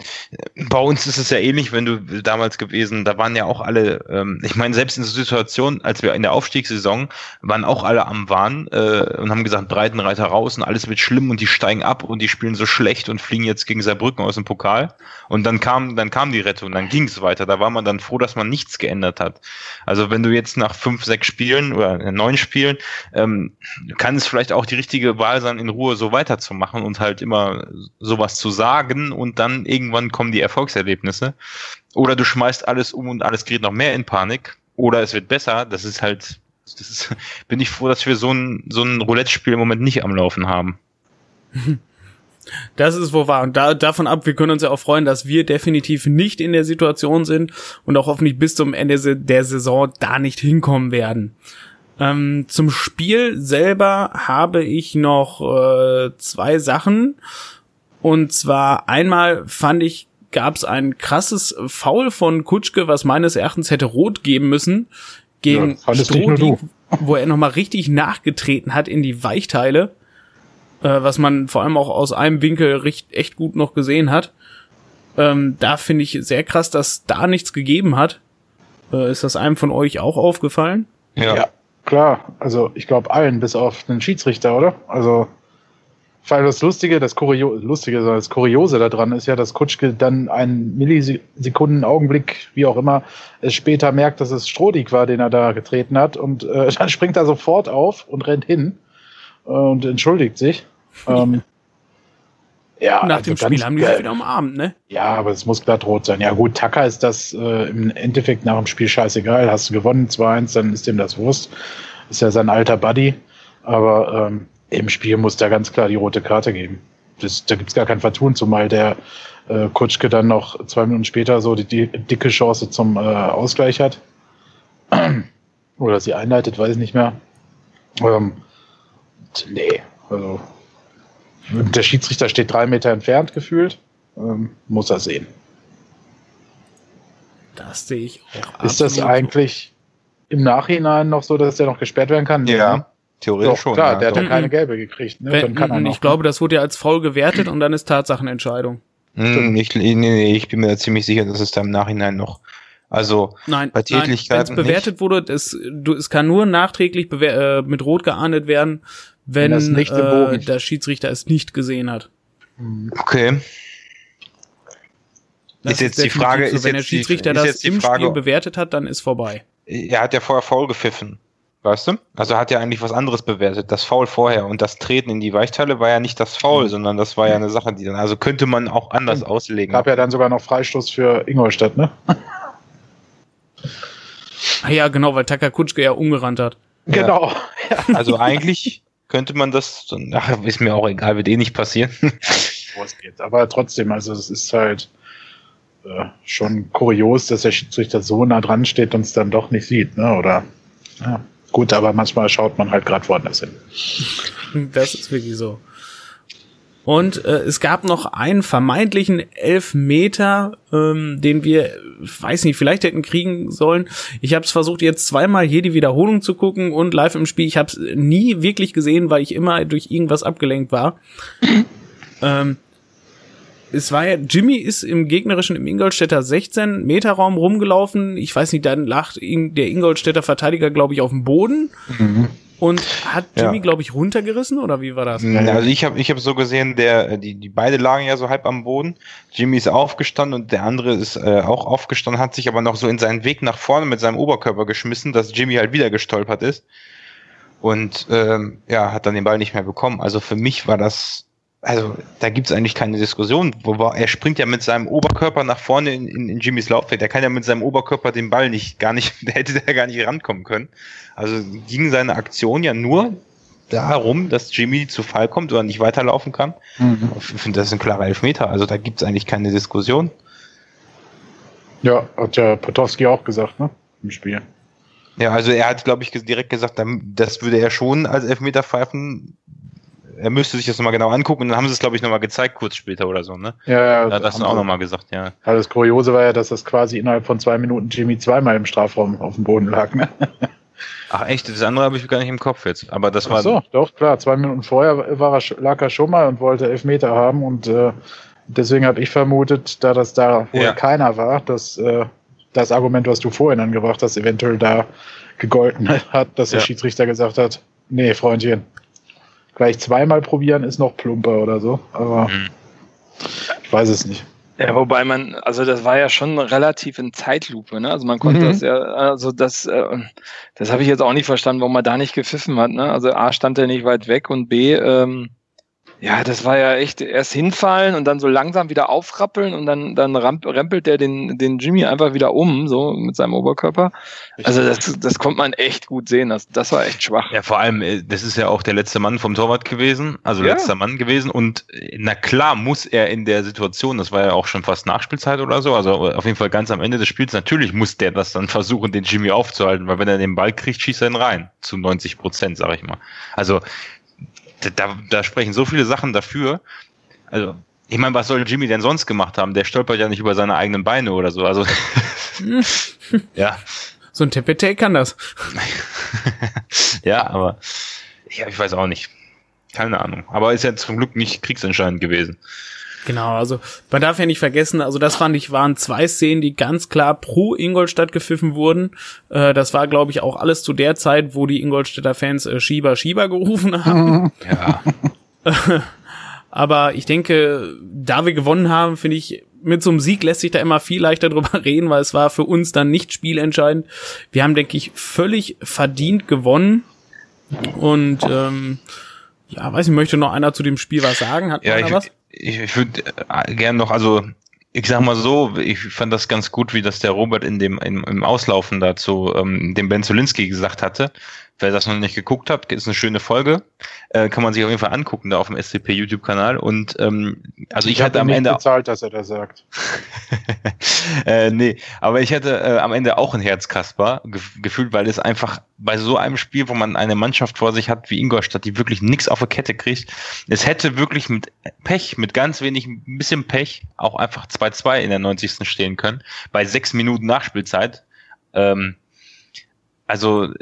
bei uns ist es ja ähnlich, wenn du damals gewesen, da waren ja auch alle, ähm, ich meine, selbst in der Situation, als wir in der Aufstiegssaison waren auch alle am Wahn äh, und haben gesagt, Breitenreiter raus und alles wird schlimm und die steigen ab und die spielen so schlecht und fliegen jetzt gegen Saarbrücken aus dem Pokal. Und dann kam, dann kam die Rettung, dann ging es weiter. Da war man dann froh, dass man nichts geändert hat. Also wenn du jetzt nach fünf, sechs Spielen oder neun Spielen, ähm, kann es vielleicht auch die richtige Wahl sein, in Ruhe so weiterzumachen und halt immer sowas zu sagen und dann irgendwann kommen die Erfolgserlebnisse. Oder du schmeißt alles um und alles gerät noch mehr in Panik. Oder es wird besser. Das ist halt, das ist, bin ich froh, dass wir so ein, so ein Roulette-Spiel im Moment nicht am Laufen haben. Das ist wohl wahr. Und da, davon ab, wir können uns ja auch freuen, dass wir definitiv nicht in der Situation sind und auch hoffentlich bis zum Ende der Saison da nicht hinkommen werden. Ähm, zum Spiel selber habe ich noch äh, zwei Sachen. Und zwar einmal fand ich, gab es ein krasses Foul von Kutschke, was meines Erachtens hätte rot geben müssen, gegen ja, Strodi, wo er nochmal richtig nachgetreten hat in die Weichteile, äh, was man vor allem auch aus einem Winkel recht, echt gut noch gesehen hat. Ähm, da finde ich sehr krass, dass da nichts gegeben hat. Äh, ist das einem von euch auch aufgefallen? Ja. ja. Klar, also ich glaube allen, bis auf den Schiedsrichter, oder? Also Vor allem das Lustige, das Kurio Lustige, das Kuriose daran ist ja, dass Kutschke dann einen Millisekunden Augenblick, wie auch immer, es später merkt, dass es Strodig war, den er da getreten hat und äh, dann springt er sofort auf und rennt hin und entschuldigt sich. ähm, ja, Nach also dem Spiel haben die sich wieder umarmt, ne? Ja, aber es muss glatt rot sein. Ja gut, Tucker ist das äh, im Endeffekt nach dem Spiel scheißegal. Hast du gewonnen 2-1, dann ist dem das Wurst. Ist ja sein alter Buddy. Aber ähm, im Spiel muss da ganz klar die rote Karte geben. Das, da gibt's gar kein Vertun, zumal der äh, Kutschke dann noch zwei Minuten später so die, die dicke Chance zum äh, Ausgleich hat. Oder sie einleitet, weiß ich nicht mehr. Ähm, nee, also der Schiedsrichter steht drei Meter entfernt gefühlt. Ähm, muss er sehen. Das sehe ich auch. Ist das eigentlich im Nachhinein noch so, dass der noch gesperrt werden kann? Ja. Theoretisch Doch, schon. Klar, ja. der hat ja keine gelbe gekriegt. Ne? Wenn, kann er noch, ich glaube, das wurde ja als faul gewertet und dann ist Tatsachenentscheidung. Hm, ich, nee, nee, ich bin mir ziemlich sicher, dass es da im Nachhinein noch. Also nein, bei Tätlichkeiten. Wenn es bewertet nicht. wurde, es, du, es kann nur nachträglich äh, mit Rot geahndet werden, wenn, wenn äh, der Schiedsrichter es nicht gesehen hat. Okay. Das ist jetzt ist die Frage, so, ist wenn der Schiedsrichter die, das im Frage, Spiel bewertet hat, dann ist vorbei. Er hat ja vorher faul gepfiffen. Weißt du? Also hat ja eigentlich was anderes bewertet. Das Foul vorher und das Treten in die Weichteile war ja nicht das Foul, mhm. sondern das war ja eine Sache, die dann, also könnte man auch anders auslegen. Gab ja dann sogar noch Freistoß für Ingolstadt, ne? ah ja, genau, weil Takakutschke ja umgerannt hat. Genau. Ja. Also eigentlich könnte man das, ach, ist mir auch egal, wird eh nicht passieren. Aber trotzdem, also es ist halt äh, schon kurios, dass der Schiedsrichter so nah dran steht und es dann doch nicht sieht, ne? Oder ja. Gut, aber manchmal schaut man halt gerade woanders hin. Das ist wirklich so. Und äh, es gab noch einen vermeintlichen Elfmeter, ähm, den wir, weiß nicht, vielleicht hätten kriegen sollen. Ich habe es versucht, jetzt zweimal hier die Wiederholung zu gucken und live im Spiel. Ich habe es nie wirklich gesehen, weil ich immer durch irgendwas abgelenkt war. ähm, es war ja, Jimmy ist im gegnerischen, im Ingolstädter 16 Meter Raum rumgelaufen. Ich weiß nicht, dann lag der Ingolstädter Verteidiger, glaube ich, auf dem Boden. Mhm. Und hat Jimmy, ja. glaube ich, runtergerissen oder wie war das? Also ich habe ich hab so gesehen, der die die beide lagen ja so halb am Boden. Jimmy ist aufgestanden und der andere ist äh, auch aufgestanden, hat sich aber noch so in seinen Weg nach vorne mit seinem Oberkörper geschmissen, dass Jimmy halt wieder gestolpert ist und ähm, ja hat dann den Ball nicht mehr bekommen. Also für mich war das also da gibt's eigentlich keine Diskussion. Er springt ja mit seinem Oberkörper nach vorne in, in, in Jimmys Laufweg. Er kann ja mit seinem Oberkörper den Ball nicht gar nicht, der hätte der gar nicht rankommen können. Also ging seine Aktion ja nur darum, dass Jimmy zu Fall kommt oder nicht weiterlaufen kann. Mhm. Ich finde, das ist ein klarer Elfmeter. Also da gibt's eigentlich keine Diskussion. Ja, hat ja Potowski auch gesagt, ne? Im Spiel. Ja, also er hat, glaube ich, direkt gesagt, das würde er schon als Elfmeter pfeifen, er müsste sich das nochmal genau angucken und dann haben sie es, glaube ich, nochmal gezeigt, kurz später oder so, ne? Ja, ja. Da hat das auch nochmal gesagt, ja. Also das Kuriose war ja, dass das quasi innerhalb von zwei Minuten Jimmy zweimal im Strafraum auf dem Boden lag, ne? Ach echt, das andere habe ich gar nicht im Kopf jetzt. Aber das war. Ach so, doch, klar. Zwei Minuten vorher war er, lag er schon mal und wollte Elfmeter haben und äh, deswegen habe ich vermutet, da das da wohl ja. keiner war, dass äh, das Argument, was du vorhin angebracht hast, eventuell da gegolten hat, dass der Schiedsrichter gesagt hat, nee, Freundchen, Gleich zweimal probieren ist noch plumper oder so, aber mhm. ich weiß es nicht. Ja, wobei man, also das war ja schon relativ in Zeitlupe, ne? Also man konnte mhm. das ja, also das, äh, das habe ich jetzt auch nicht verstanden, warum man da nicht gepfiffen hat, ne? Also A stand er nicht weit weg und B, ähm, ja, das war ja echt erst hinfallen und dann so langsam wieder aufrappeln und dann, dann rempelt der den, den Jimmy einfach wieder um, so mit seinem Oberkörper. Also das, das konnte man echt gut sehen. Das, das war echt schwach. Ja, vor allem, äh, das ist ja auch der letzte Mann vom Torwart gewesen, also ja. letzter Mann gewesen. Und äh, na klar muss er in der Situation, das war ja auch schon fast Nachspielzeit oder so, also auf jeden Fall ganz am Ende des Spiels, natürlich muss der das dann versuchen, den Jimmy aufzuhalten, weil wenn er den Ball kriegt, schießt er ihn rein. Zu 90 Prozent, sag ich mal. Also da, da sprechen so viele Sachen dafür. Also, ich meine, was soll Jimmy denn sonst gemacht haben? Der stolpert ja nicht über seine eigenen Beine oder so. Also, ja. So ein Tepete kann das. ja, aber ja, ich weiß auch nicht. Keine Ahnung. Aber ist ja zum Glück nicht kriegsentscheidend gewesen. Genau, also man darf ja nicht vergessen, also das fand ich, waren zwei Szenen, die ganz klar pro Ingolstadt gepfiffen wurden. Äh, das war, glaube ich, auch alles zu der Zeit, wo die Ingolstädter Fans äh, Schieber, Schieber gerufen haben. Ja. Aber ich denke, da wir gewonnen haben, finde ich, mit so einem Sieg lässt sich da immer viel leichter drüber reden, weil es war für uns dann nicht spielentscheidend. Wir haben, denke ich, völlig verdient gewonnen. Und ähm, ja, weiß ich, möchte noch einer zu dem Spiel was sagen? Hat ja, ich, was? Ich, ich würde äh, gern noch, also ich sag mal so, ich fand das ganz gut, wie das der Robert in dem im, im Auslaufen dazu ähm, dem Ben Zulinski gesagt hatte. Wer das noch nicht geguckt hat, ist eine schöne Folge. Äh, kann man sich auf jeden Fall angucken da auf dem SCP YouTube-Kanal. Und ähm, also ich, ich hatte am Ende bezahlt, dass er das sagt. äh, nee, aber ich hatte äh, am Ende auch ein Herzkasper ge gefühlt, weil es einfach bei so einem Spiel, wo man eine Mannschaft vor sich hat wie Ingolstadt, die wirklich nichts auf der Kette kriegt, es hätte wirklich mit Pech, mit ganz wenig, ein bisschen Pech, auch einfach 2-2 in der 90. stehen können, bei sechs Minuten Nachspielzeit. Ähm, also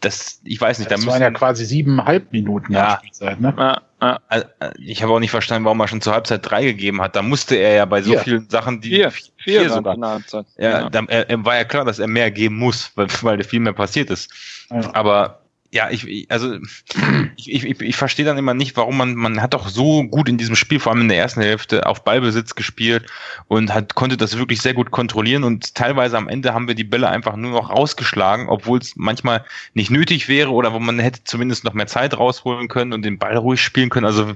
das, ich weiß nicht, das da waren ja quasi siebeneinhalb Minuten ja, Spielzeit, ne? Ja, ja. Also, ich habe auch nicht verstanden, warum er schon zur Halbzeit drei gegeben hat. Da musste er ja bei so vier. vielen Sachen, die vier, vier, vier sogar. Halbzeit. Ja, ja. Da, er, war ja klar, dass er mehr geben muss, weil, weil viel mehr passiert ist. Ja. Aber ja, ich, also ich, ich, ich verstehe dann immer nicht, warum man, man hat doch so gut in diesem Spiel, vor allem in der ersten Hälfte, auf Ballbesitz gespielt und hat, konnte das wirklich sehr gut kontrollieren und teilweise am Ende haben wir die Bälle einfach nur noch rausgeschlagen, obwohl es manchmal nicht nötig wäre oder wo man hätte zumindest noch mehr Zeit rausholen können und den Ball ruhig spielen können. Also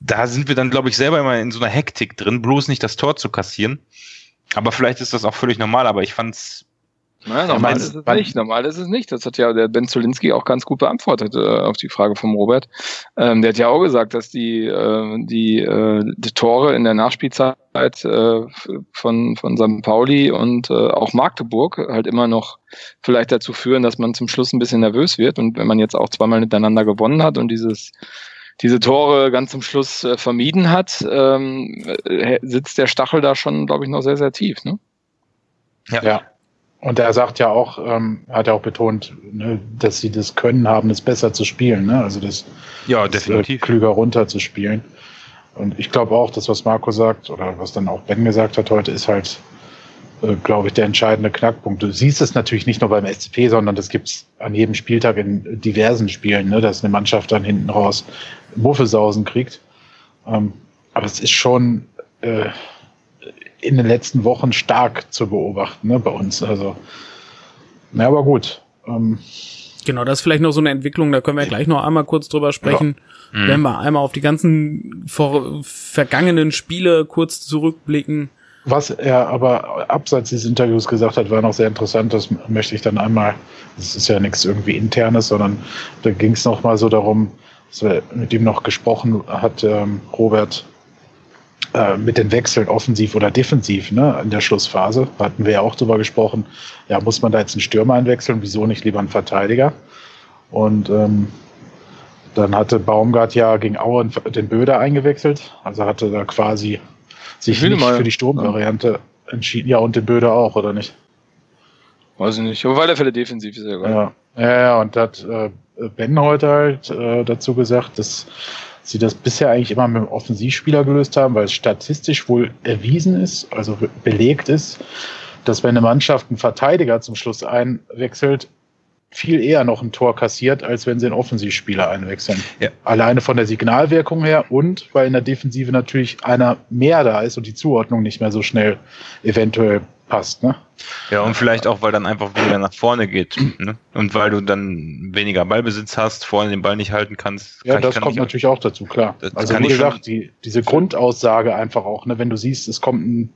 da sind wir dann, glaube ich, selber immer in so einer Hektik drin, bloß nicht das Tor zu kassieren. Aber vielleicht ist das auch völlig normal, aber ich fand's naja, normal ist es nicht. Normal ist es nicht. Das hat ja der Ben Zulinski auch ganz gut beantwortet äh, auf die Frage vom Robert. Ähm, der hat ja auch gesagt, dass die, äh, die, äh, die Tore in der Nachspielzeit äh, von, von St. Pauli und äh, auch Magdeburg halt immer noch vielleicht dazu führen, dass man zum Schluss ein bisschen nervös wird. Und wenn man jetzt auch zweimal miteinander gewonnen hat und dieses diese Tore ganz zum Schluss äh, vermieden hat, ähm, äh, sitzt der Stachel da schon, glaube ich, noch sehr, sehr tief. Ne? Ja. ja. Und er sagt ja auch, ähm, hat ja auch betont, ne, dass sie das Können haben, es besser zu spielen, ne? Also das, ja, definitiv. Das, äh, klüger runterzuspielen. Und ich glaube auch, das, was Marco sagt, oder was dann auch Ben gesagt hat heute, ist halt, äh, glaube ich, der entscheidende Knackpunkt. Du siehst es natürlich nicht nur beim SCP, sondern das gibt's an jedem Spieltag in diversen Spielen, ne, dass eine Mannschaft dann hinten raus Muffesausen kriegt. Ähm, aber es ist schon, äh, in den letzten Wochen stark zu beobachten ne, bei uns. Also, na, aber gut. Ähm, genau, das ist vielleicht noch so eine Entwicklung, da können wir gleich noch einmal kurz drüber sprechen. Ja. Mhm. Wenn wir einmal auf die ganzen vor, vergangenen Spiele kurz zurückblicken. Was er aber abseits dieses Interviews gesagt hat, war noch sehr interessant. Das möchte ich dann einmal, das ist ja nichts irgendwie internes, sondern da ging es noch mal so darum, dass wir mit ihm noch gesprochen hat, ähm, Robert, äh, mit den Wechseln offensiv oder defensiv ne, in der Schlussphase. Hatten wir ja auch drüber gesprochen. Ja, muss man da jetzt einen Stürmer einwechseln? Wieso nicht lieber einen Verteidiger? Und ähm, dann hatte Baumgart ja gegen Aue den Böder eingewechselt. Also hatte da quasi sich nicht mal. für die Sturmvariante ja. entschieden. Ja, und den Böder auch, oder nicht? Weiß ich nicht. Aber weil der Fälle defensiv ist ja. Ja, ja, ja und da hat äh, Ben heute halt äh, dazu gesagt, dass sie das bisher eigentlich immer mit dem Offensivspieler gelöst haben, weil es statistisch wohl erwiesen ist, also belegt ist, dass wenn eine Mannschaft einen Verteidiger zum Schluss einwechselt, viel eher noch ein Tor kassiert, als wenn sie einen Offensivspieler einwechseln. Ja. Alleine von der Signalwirkung her und weil in der Defensive natürlich einer mehr da ist und die Zuordnung nicht mehr so schnell eventuell passt. Ne? Ja, und vielleicht auch, weil dann einfach weniger nach vorne geht. Ne? Und weil du dann weniger Ballbesitz hast, vorne den Ball nicht halten kannst. Ja, das kommt natürlich auch dazu, klar. also wie gesagt, die, diese Grundaussage einfach auch, ne, wenn du siehst, es kommt ein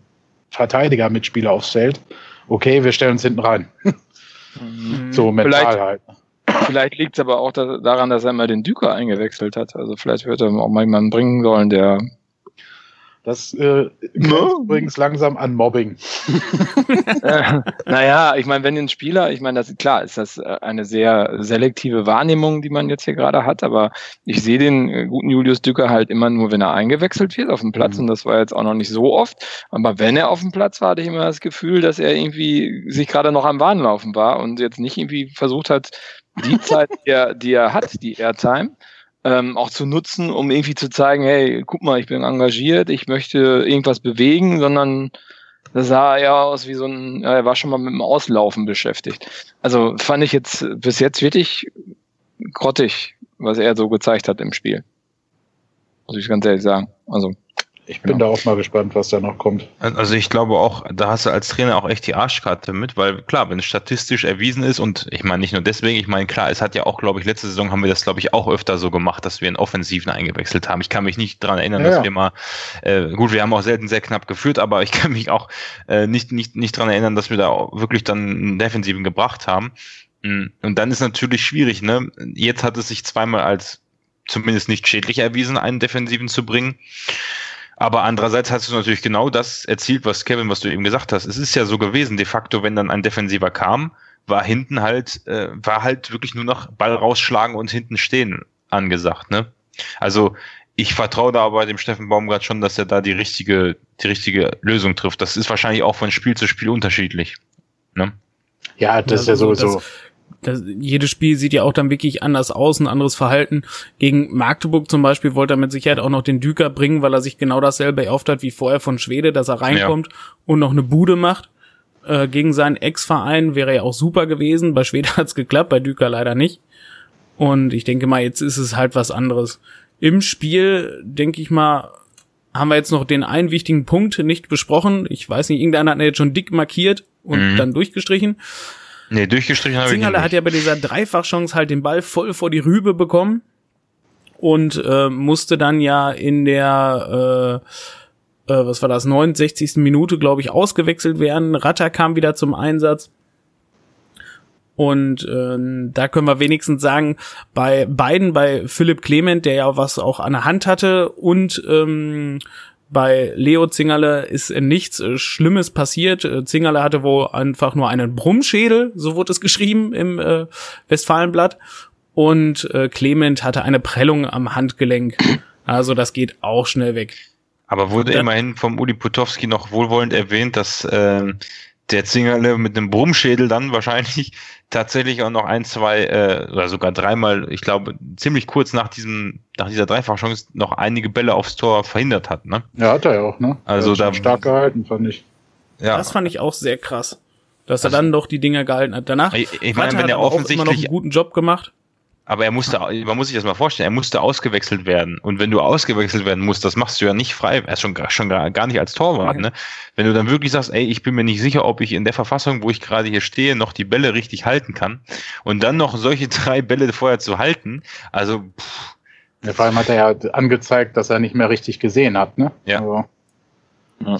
Verteidiger-Mitspieler aufs Feld, okay, wir stellen uns hinten rein. Mhm. so mental vielleicht, halt. Vielleicht liegt es aber auch da, daran, dass er mal den Düker eingewechselt hat. Also vielleicht wird er auch mal jemanden bringen sollen, der das äh, no? übrigens langsam an Mobbing. äh, naja, ich meine, wenn ein Spieler, ich meine, das klar, ist das äh, eine sehr selektive Wahrnehmung, die man jetzt hier gerade hat, aber ich sehe den äh, guten Julius Dücker halt immer nur, wenn er eingewechselt wird auf dem Platz mhm. und das war jetzt auch noch nicht so oft. Aber wenn er auf dem Platz war, hatte ich immer das Gefühl, dass er irgendwie sich gerade noch am Warnlaufen war und jetzt nicht irgendwie versucht hat, die Zeit, die er, die er hat, die Airtime, ähm, auch zu nutzen, um irgendwie zu zeigen, hey, guck mal, ich bin engagiert, ich möchte irgendwas bewegen, sondern das sah eher aus wie so ein, ja, er war schon mal mit dem Auslaufen beschäftigt. Also fand ich jetzt bis jetzt wirklich grottig, was er so gezeigt hat im Spiel. muss ich ganz ehrlich sagen. Also ich bin genau. da auch mal gespannt, was da noch kommt. Also ich glaube auch, da hast du als Trainer auch echt die Arschkarte mit, weil klar, wenn es statistisch erwiesen ist und ich meine nicht nur deswegen, ich meine klar, es hat ja auch, glaube ich, letzte Saison haben wir das, glaube ich, auch öfter so gemacht, dass wir einen Offensiven eingewechselt haben. Ich kann mich nicht dran erinnern, ja, dass ja. wir mal, äh, gut, wir haben auch selten sehr knapp geführt, aber ich kann mich auch äh, nicht, nicht, nicht dran erinnern, dass wir da wirklich dann einen Defensiven gebracht haben. Mm, und dann ist natürlich schwierig, ne? Jetzt hat es sich zweimal als zumindest nicht schädlich erwiesen, einen Defensiven zu bringen. Aber andererseits hast du natürlich genau das erzielt, was Kevin, was du eben gesagt hast. Es ist ja so gewesen, de facto, wenn dann ein Defensiver kam, war hinten halt, äh, war halt wirklich nur noch Ball rausschlagen und hinten stehen angesagt, ne? Also ich vertraue da aber dem Steffen Baumgart schon, dass er da die richtige, die richtige Lösung trifft. Das ist wahrscheinlich auch von Spiel zu Spiel unterschiedlich. Ne? Ja, das ist ja sowieso. Das, das, jedes Spiel sieht ja auch dann wirklich anders aus, ein anderes Verhalten. Gegen Magdeburg zum Beispiel wollte er mit Sicherheit auch noch den Düker bringen, weil er sich genau dasselbe erhofft hat wie vorher von Schwede, dass er reinkommt ja. und noch eine Bude macht. Äh, gegen seinen Ex-Verein wäre ja auch super gewesen. Bei Schwede hat's geklappt, bei Düker leider nicht. Und ich denke mal, jetzt ist es halt was anderes. Im Spiel, denke ich mal, haben wir jetzt noch den einen wichtigen Punkt nicht besprochen. Ich weiß nicht, irgendeiner hat jetzt schon dick markiert und mhm. dann durchgestrichen. Nee, durchgestrichen habe ich Zingerle hat ja bei dieser Dreifachchance halt den Ball voll vor die Rübe bekommen und äh, musste dann ja in der äh, äh, was war das 69. Minute glaube ich ausgewechselt werden. Ratter kam wieder zum Einsatz. Und äh, da können wir wenigstens sagen, bei beiden, bei Philipp Clement, der ja was auch an der Hand hatte, und ähm, bei Leo Zingerle ist nichts äh, Schlimmes passiert. Äh, Zingerle hatte wohl einfach nur einen Brummschädel, so wurde es geschrieben im äh, Westfalenblatt. Und äh, Clement hatte eine Prellung am Handgelenk. Also das geht auch schnell weg. Aber wurde immerhin vom Uli Putowski noch wohlwollend erwähnt, dass äh, der Zingerle mit einem Brummschädel dann wahrscheinlich tatsächlich auch noch ein, zwei äh, oder sogar dreimal, ich glaube, ziemlich kurz nach diesem, nach dieser Dreifachchance noch einige Bälle aufs Tor verhindert hat, ne? Ja, hat er ja auch, ne? Also da stark gehalten, fand ich. Ja. Das fand ich auch sehr krass, dass er also dann doch die Dinger gehalten hat. Danach ich, ich meine, wenn er offensichtlich immer noch einen guten Job gemacht. Aber er musste, man muss sich das mal vorstellen, er musste ausgewechselt werden. Und wenn du ausgewechselt werden musst, das machst du ja nicht frei, er ist schon, schon gar, gar nicht als Torwart, ne? Wenn du dann wirklich sagst, ey, ich bin mir nicht sicher, ob ich in der Verfassung, wo ich gerade hier stehe, noch die Bälle richtig halten kann. Und dann noch solche drei Bälle vorher zu halten, also, pff. Ja, vor allem hat er ja angezeigt, dass er nicht mehr richtig gesehen hat, ne? Ja. Also. ja.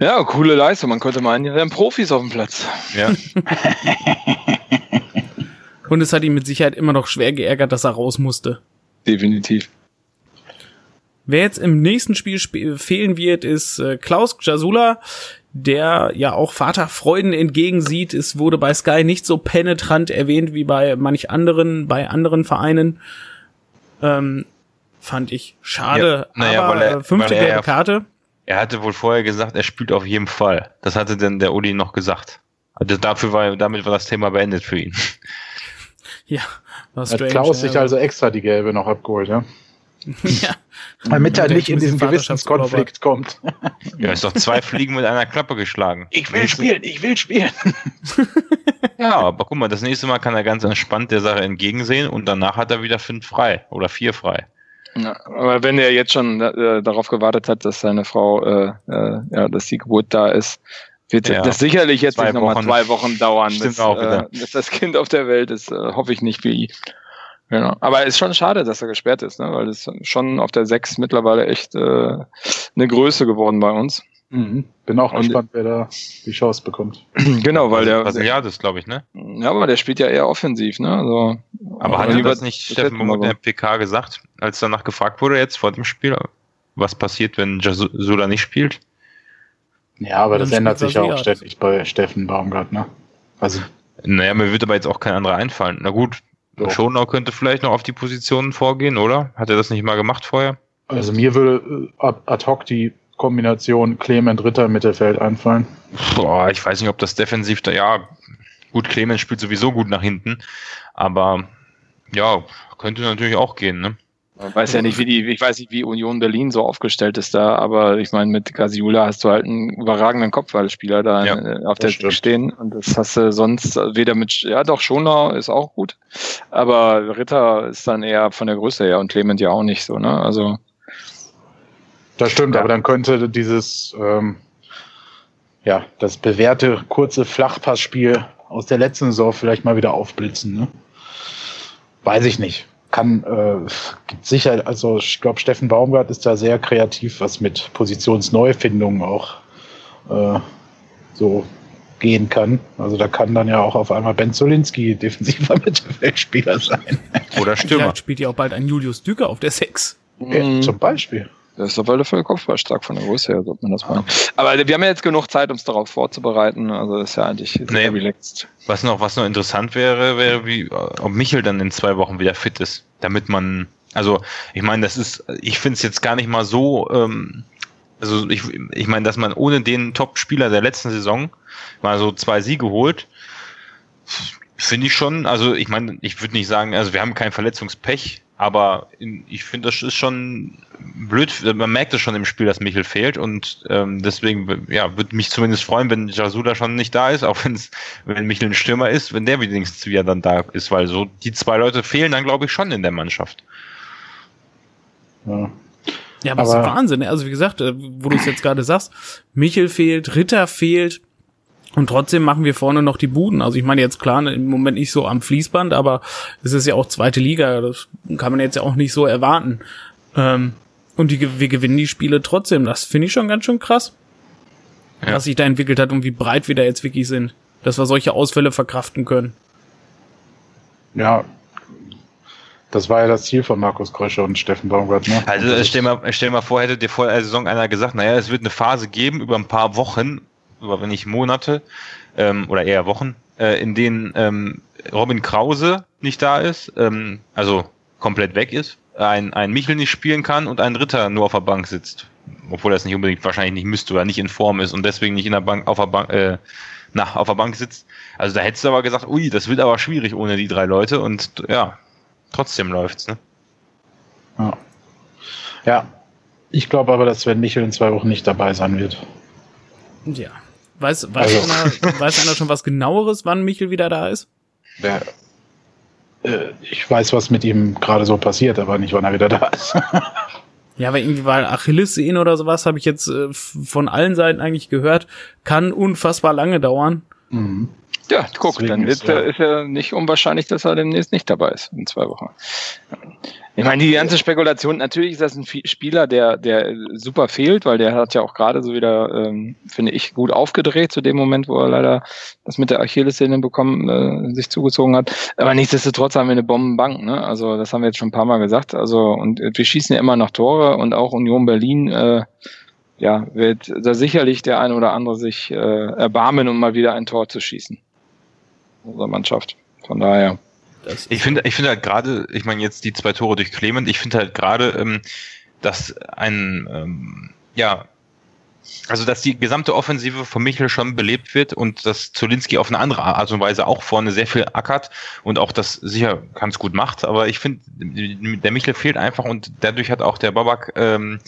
Ja, coole Leistung. Man konnte meinen, hier wären Profis auf dem Platz. Ja. Und es hat ihn mit Sicherheit immer noch schwer geärgert, dass er raus musste. Definitiv. Wer jetzt im nächsten Spiel sp fehlen wird, ist äh, Klaus Jasula, der ja auch Vaterfreuden entgegensieht. Es wurde bei Sky nicht so penetrant erwähnt wie bei manch anderen, bei anderen Vereinen. Ähm, fand ich schade. Ja, naja, aber er, fünfte gelbe ja, Karte. Er hatte wohl vorher gesagt, er spielt auf jeden Fall. Das hatte denn der Uli noch gesagt. Also dafür war, damit war das Thema beendet für ihn. Ja, war strange. Hat Klaus sich also extra die gelbe noch abgeholt, ja? ja. Damit er nicht in diesen Gewissenskonflikt kommt. ja, ist doch zwei Fliegen mit einer Klappe geschlagen. Ich will spielen, ich will spielen. ja, aber guck mal, das nächste Mal kann er ganz entspannt der Sache entgegensehen und danach hat er wieder fünf frei oder vier frei. Ja, aber wenn er jetzt schon äh, darauf gewartet hat, dass seine Frau, äh, äh, ja, dass die Geburt da ist, wird ja, das sicherlich jetzt nicht nochmal zwei Wochen dauern, bis, äh, bis, das Kind auf der Welt ist. Äh, hoffe ich nicht für ihn. Genau. Aber es ist schon schade, dass er gesperrt ist, ne? weil es schon auf der 6 mittlerweile echt äh, eine Größe geworden bei uns. Mhm. Bin auch Und gespannt, wer da die Chance bekommt. genau, weil der. Brasiliadis, glaube ich, ne? Ja, aber der spielt ja eher offensiv, ne? Also, aber hat er das nicht Steffen Momo der PK gesagt, als danach gefragt wurde jetzt vor dem Spiel, was passiert, wenn Jasula nicht spielt? Ja, aber das ändert sich ja auch ständig bei Steffen Baumgart, ne? Also. Naja, mir wird aber jetzt auch kein anderer einfallen. Na gut, so. Schonau könnte vielleicht noch auf die Positionen vorgehen, oder? Hat er das nicht mal gemacht vorher? Also mir würde äh, ad hoc die Kombination Clement Ritter Mittelfeld einfallen. Boah, ich weiß nicht, ob das defensiv da, ja, gut, Clement spielt sowieso gut nach hinten, aber ja, könnte natürlich auch gehen, ne? Man weiß ja nicht, wie die, ich weiß nicht, wie Union Berlin so aufgestellt ist da, aber ich meine, mit Gasiula hast du halt einen überragenden Kopfballspieler da ja, äh, auf der stimmt. stehen und das hast du sonst weder mit, ja doch, Schoner ist auch gut, aber Ritter ist dann eher von der Größe her und Clement ja auch nicht so, ne, also. Das stimmt, ja. aber dann könnte dieses, ähm, ja, das bewährte kurze Flachpassspiel aus der letzten Saison vielleicht mal wieder aufblitzen, ne? Weiß ich nicht kann äh, gibt sicher, also ich glaube, Steffen Baumgart ist da sehr kreativ, was mit Positionsneufindungen auch äh, so gehen kann. Also da kann dann ja auch auf einmal Ben Zolinski defensiver Mittelfeldspieler sein. Oder Stürmer. Vielleicht spielt ja auch bald ein Julius Düker auf der Sechs. Ja, mhm. Zum Beispiel. Das ist auf alle Fälle kopfballstark von der Größe her, sollte man das machen. Aber wir haben ja jetzt genug Zeit, uns darauf vorzubereiten. Also ist ja eigentlich sehr nee, relaxed. Was noch, was noch interessant wäre, wäre, wie, ob Michel dann in zwei Wochen wieder fit ist. Damit man, also ich meine, das ist, ich finde es jetzt gar nicht mal so, ähm, also ich, ich meine, dass man ohne den Top-Spieler der letzten Saison mal so zwei Siege holt, finde ich schon, also ich meine, ich würde nicht sagen, also wir haben kein Verletzungspech, aber ich finde, das ist schon blöd. Man merkt es schon im Spiel, dass Michel fehlt und ähm, deswegen ja, würde mich zumindest freuen, wenn Jasula schon nicht da ist, auch wenn's, wenn Michel ein Stürmer ist, wenn der wenigstens wieder dann da ist, weil so die zwei Leute fehlen dann, glaube ich, schon in der Mannschaft. Ja. Ja, aber, aber das ist Wahnsinn. Also wie gesagt, äh, wo du es jetzt gerade sagst, Michel fehlt, Ritter fehlt, und trotzdem machen wir vorne noch die Buden. Also ich meine jetzt klar, im Moment nicht so am Fließband, aber es ist ja auch zweite Liga. Das kann man jetzt ja auch nicht so erwarten. Ähm, und die, wir gewinnen die Spiele trotzdem. Das finde ich schon ganz schön krass. Ja. Was sich da entwickelt hat und wie breit wir da jetzt wirklich sind. Dass wir solche Ausfälle verkraften können. Ja, das war ja das Ziel von Markus Krösche und Steffen Baumgart. Ne? Also stell mal, stell mal vor, hätte dir vor der Saison einer gesagt, naja, es wird eine Phase geben über ein paar Wochen, über wenn nicht Monate ähm, oder eher Wochen, äh, in denen ähm, Robin Krause nicht da ist, ähm, also komplett weg ist, ein, ein Michel nicht spielen kann und ein Ritter nur auf der Bank sitzt. Obwohl er es nicht unbedingt wahrscheinlich nicht müsste oder nicht in Form ist und deswegen nicht in der Bank auf der Bank, äh, nach, auf der Bank sitzt. Also da hättest du aber gesagt, ui, das wird aber schwierig ohne die drei Leute und ja, trotzdem läuft's, ne? Ja. Ja. Ich glaube aber, dass Sven Michel in zwei Wochen nicht dabei sein wird. Ja. Weiß, weiß, also. einer, weiß einer schon was genaueres, wann Michel wieder da ist? Der, äh, ich weiß, was mit ihm gerade so passiert, aber nicht, wann er wieder da ist. ja, aber irgendwie, weil Achillessehnen oder sowas habe ich jetzt äh, von allen Seiten eigentlich gehört, kann unfassbar lange dauern. Mhm. Ja, guck, Deswegen dann ist, ja. ist ja nicht unwahrscheinlich, dass er demnächst nicht dabei ist in zwei Wochen. Ich meine, die ganze Spekulation, natürlich ist das ein Spieler, der, der super fehlt, weil der hat ja auch gerade so wieder, ähm, finde ich, gut aufgedreht zu dem Moment, wo er leider das mit der Achillessehne bekommen, äh, sich zugezogen hat. Aber nichtsdestotrotz haben wir eine Bombenbank, ne? Also das haben wir jetzt schon ein paar Mal gesagt. Also und wir schießen ja immer noch Tore und auch Union Berlin äh, ja, wird da sicherlich der ein oder andere sich äh, erbarmen, um mal wieder ein Tor zu schießen. Unsere Mannschaft. Von daher. Ich finde, ich finde halt gerade, ich meine jetzt die zwei Tore durch Clement, ich finde halt gerade, ähm, dass ein, ähm, ja, also dass die gesamte Offensive von Michel schon belebt wird und dass Zolinski auf eine andere Art und Weise auch vorne sehr viel ackert und auch das sicher ganz gut macht. Aber ich finde, der Michel fehlt einfach und dadurch hat auch der Babak ähm,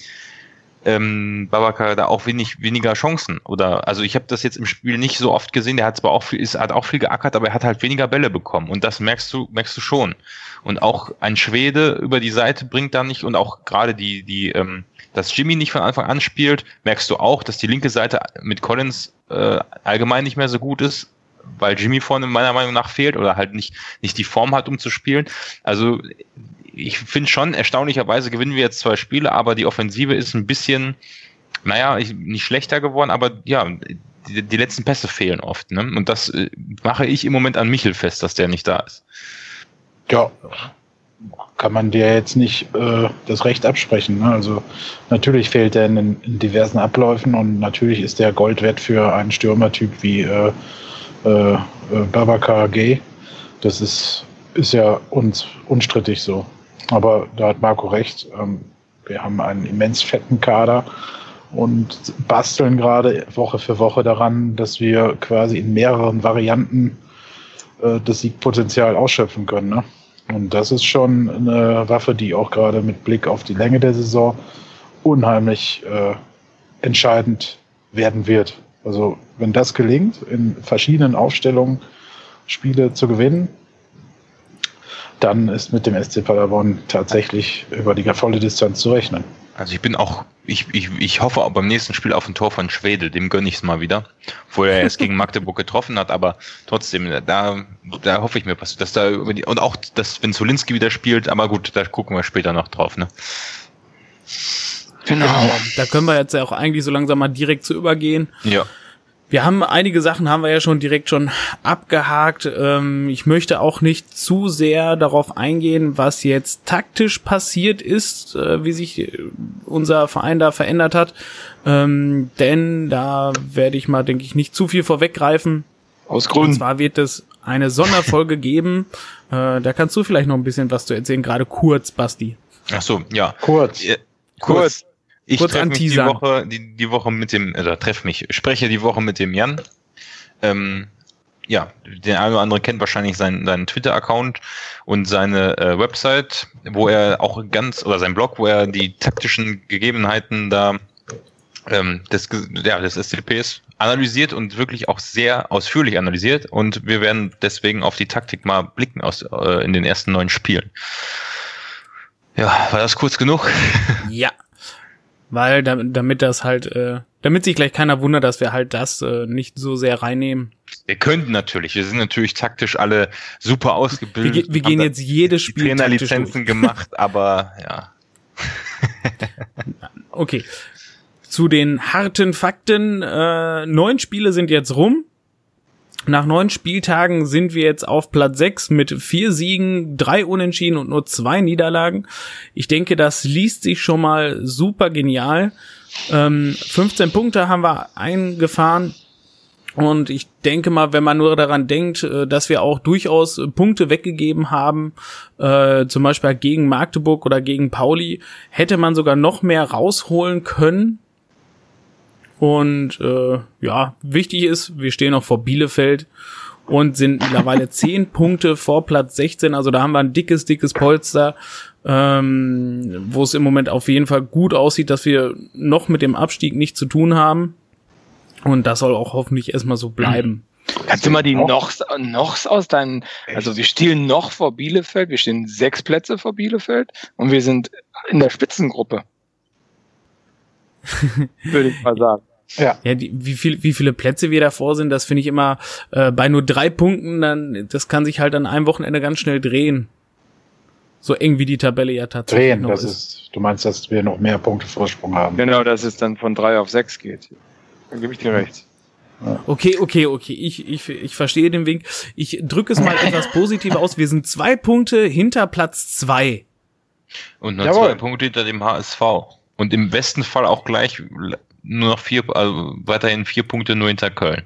ähm, Babaka da auch wenig weniger Chancen. Oder also ich habe das jetzt im Spiel nicht so oft gesehen. Der hat zwar auch viel, ist, hat auch viel geackert, aber er hat halt weniger Bälle bekommen. Und das merkst du, merkst du schon. Und auch ein Schwede über die Seite bringt da nicht und auch gerade die, die, ähm, dass Jimmy nicht von Anfang an spielt, merkst du auch, dass die linke Seite mit Collins äh, allgemein nicht mehr so gut ist, weil Jimmy vorne meiner Meinung nach fehlt oder halt nicht, nicht die Form hat, um zu spielen. Also ich finde schon, erstaunlicherweise gewinnen wir jetzt zwei Spiele, aber die Offensive ist ein bisschen, naja, nicht schlechter geworden, aber ja, die, die letzten Pässe fehlen oft. Ne? Und das äh, mache ich im Moment an Michel fest, dass der nicht da ist. Ja, kann man dir jetzt nicht äh, das Recht absprechen. Ne? Also natürlich fehlt er in, in, diversen Abläufen und natürlich ist der Gold wert für einen Stürmertyp wie äh, äh, äh Babacar G. Das ist, ist ja uns unstrittig so. Aber da hat Marco recht. Ähm, wir haben einen immens fetten Kader und basteln gerade Woche für Woche daran, dass wir quasi in mehreren Varianten äh, das Siegpotenzial ausschöpfen können. Ne? Und das ist schon eine Waffe, die auch gerade mit Blick auf die Länge der Saison unheimlich äh, entscheidend werden wird. Also wenn das gelingt, in verschiedenen Aufstellungen Spiele zu gewinnen, dann ist mit dem SC Paderborn tatsächlich über die volle Distanz zu rechnen. Also ich bin auch, ich, ich, ich hoffe auch beim nächsten Spiel auf ein Tor von Schwede, dem gönne ich es mal wieder. Wo er erst gegen Magdeburg getroffen hat, aber trotzdem, da, da hoffe ich mir was, dass da über die, und auch, dass wenn Zolinski wieder spielt, aber gut, da gucken wir später noch drauf, ne? Genau. Da können wir jetzt ja auch eigentlich so langsam mal direkt zu übergehen. Ja. Wir haben einige Sachen haben wir ja schon direkt schon abgehakt. Ähm, ich möchte auch nicht zu sehr darauf eingehen, was jetzt taktisch passiert ist, äh, wie sich äh, unser Verein da verändert hat. Ähm, denn da werde ich mal, denke ich, nicht zu viel vorweggreifen. Aus Gründen. Und zwar wird es eine Sonderfolge geben. Äh, da kannst du vielleicht noch ein bisschen was zu erzählen, gerade kurz, Basti. Ach so, ja. Kurz. Ja, kurz. Ich Kurz treffe mich die. Woche, die, die Woche mit dem, oder treffe mich, spreche die Woche mit dem Jan. Ähm, ja, der eine oder andere kennt wahrscheinlich seinen, seinen Twitter-Account und seine äh, Website, wo er auch ganz, oder sein Blog, wo er die taktischen Gegebenheiten da ähm, des, ja, des SCPs analysiert und wirklich auch sehr ausführlich analysiert. Und wir werden deswegen auf die Taktik mal blicken aus, äh, in den ersten neun Spielen. Ja, war das kurz genug? Ja. Weil damit, das halt, äh, damit sich gleich keiner wundert, dass wir halt das äh, nicht so sehr reinnehmen. Wir könnten natürlich, wir sind natürlich taktisch alle super Wir, ausgebildet. ge- wir gehen jetzt jedes Spiel. Trainerlizenzen gemacht, aber ja. Okay. Zu den harten Fakten. Äh, neun Spiele sind jetzt rum. Nach neun Spieltagen sind wir jetzt auf Platz sechs mit vier Siegen, drei Unentschieden und nur zwei Niederlagen. Ich denke, das liest sich schon mal super genial. Ähm, 15 Punkte haben wir eingefahren. Und ich denke mal, wenn man nur daran denkt, äh, dass wir auch durchaus Punkte weggegeben haben, äh, zum Beispiel gegen Magdeburg oder gegen Pauli, hätte man sogar noch mehr rausholen können. Und äh, ja, wichtig ist, wir stehen noch vor Bielefeld und sind mittlerweile 10 Punkte vor Platz 16. Also da haben wir ein dickes, dickes Polster, ähm, wo es im Moment auf jeden Fall gut aussieht, dass wir noch mit dem Abstieg nichts zu tun haben. Und das soll auch hoffentlich erstmal so bleiben. Kannst du mal die? Nochs, Nochs aus deinen, also wir stehen noch vor Bielefeld, wir stehen sechs Plätze vor Bielefeld und wir sind in der Spitzengruppe. Würde ich mal sagen. Ja, Ja, die, wie, viel, wie viele Plätze wir davor sind, das finde ich immer äh, bei nur drei Punkten, dann das kann sich halt an einem Wochenende ganz schnell drehen. So eng wie die Tabelle ja tatsächlich drehen. noch Das ist. ist, du meinst, dass wir noch mehr Punkte Vorsprung haben. Genau, dass es dann von drei auf sechs geht. Dann gebe ich dir recht. Okay, okay, okay. Ich, ich, ich verstehe den Wink. Ich drücke es mal etwas positiver aus. Wir sind zwei Punkte hinter Platz zwei. Und nur Jawohl. zwei Punkte hinter dem HSV. Und im besten Fall auch gleich nur noch vier, also weiterhin vier Punkte nur hinter Köln.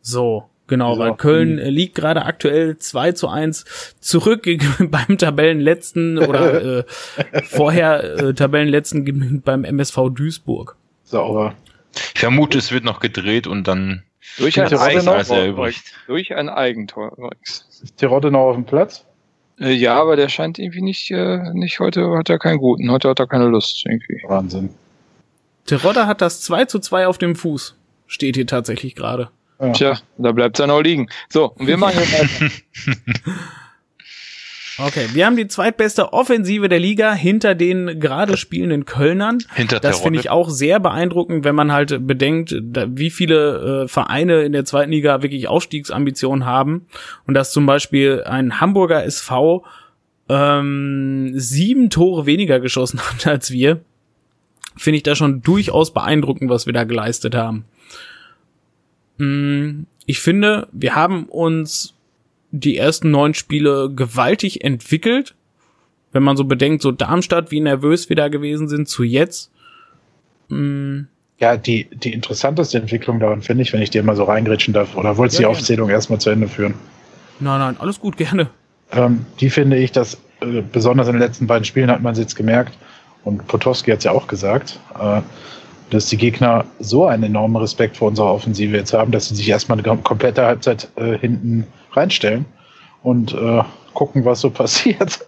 So, genau, So, weil Köln liegt gerade aktuell 2 zu 1 zurück beim Tabellenletzten oder äh, vorher äh, Tabellenletzten beim MSV Duisburg. Sauber. Ich vermute, es wird noch gedreht und dann Durch ein? Eigentor, durch ein Eigentor. übrigens. Ist noch auf dem Platz? Äh, Ja, aber der scheint irgendwie nicht, äh, nicht heute hat er keinen guten. Heute hat er keine Lust irgendwie. Wahnsinn. Terodde hat das 2 zu 2 auf dem Fuß. Steht hier tatsächlich gerade. Ja. Tja, da bleibt er noch liegen. So, und wir machen jetzt weiter. Okay, wir haben die zweitbeste Offensive der Liga hinter den gerade spielenden Kölnern. hinter Das finde ich auch sehr beeindruckend, wenn man halt bedenkt, wie viele äh, Vereine in der zweiten Liga wirklich Aufstiegsambitionen haben. Und dass zum Beispiel ein Hamburger SV ähm, sieben Tore weniger geschossen hat als wir, finde ich da schon durchaus beeindruckend, was wir da geleistet haben. Mm, Ich finde, wir haben uns die ersten neun Spiele gewaltig entwickelt. Wenn man so bedenkt, so Darmstadt, wie nervös wir da gewesen sind, zu jetzt. Mm, Ja, die, die interessanteste Entwicklung daran finde ich, wenn ich dir mal so reingrätschen darf, oder wolltest du Ja, die gerne. Aufzählung erstmal zu Ende führen? Nein, nein, alles gut, gerne. Ähm, die finde ich, dass äh, besonders in den letzten beiden Spielen hat man es jetzt gemerkt, und Potowski hat es ja auch gesagt, äh, dass die Gegner so einen enormen Respekt vor unserer Offensive jetzt haben, dass sie sich erstmal eine kom- komplette Halbzeit äh, hinten reinstellen und äh, gucken, was so passiert.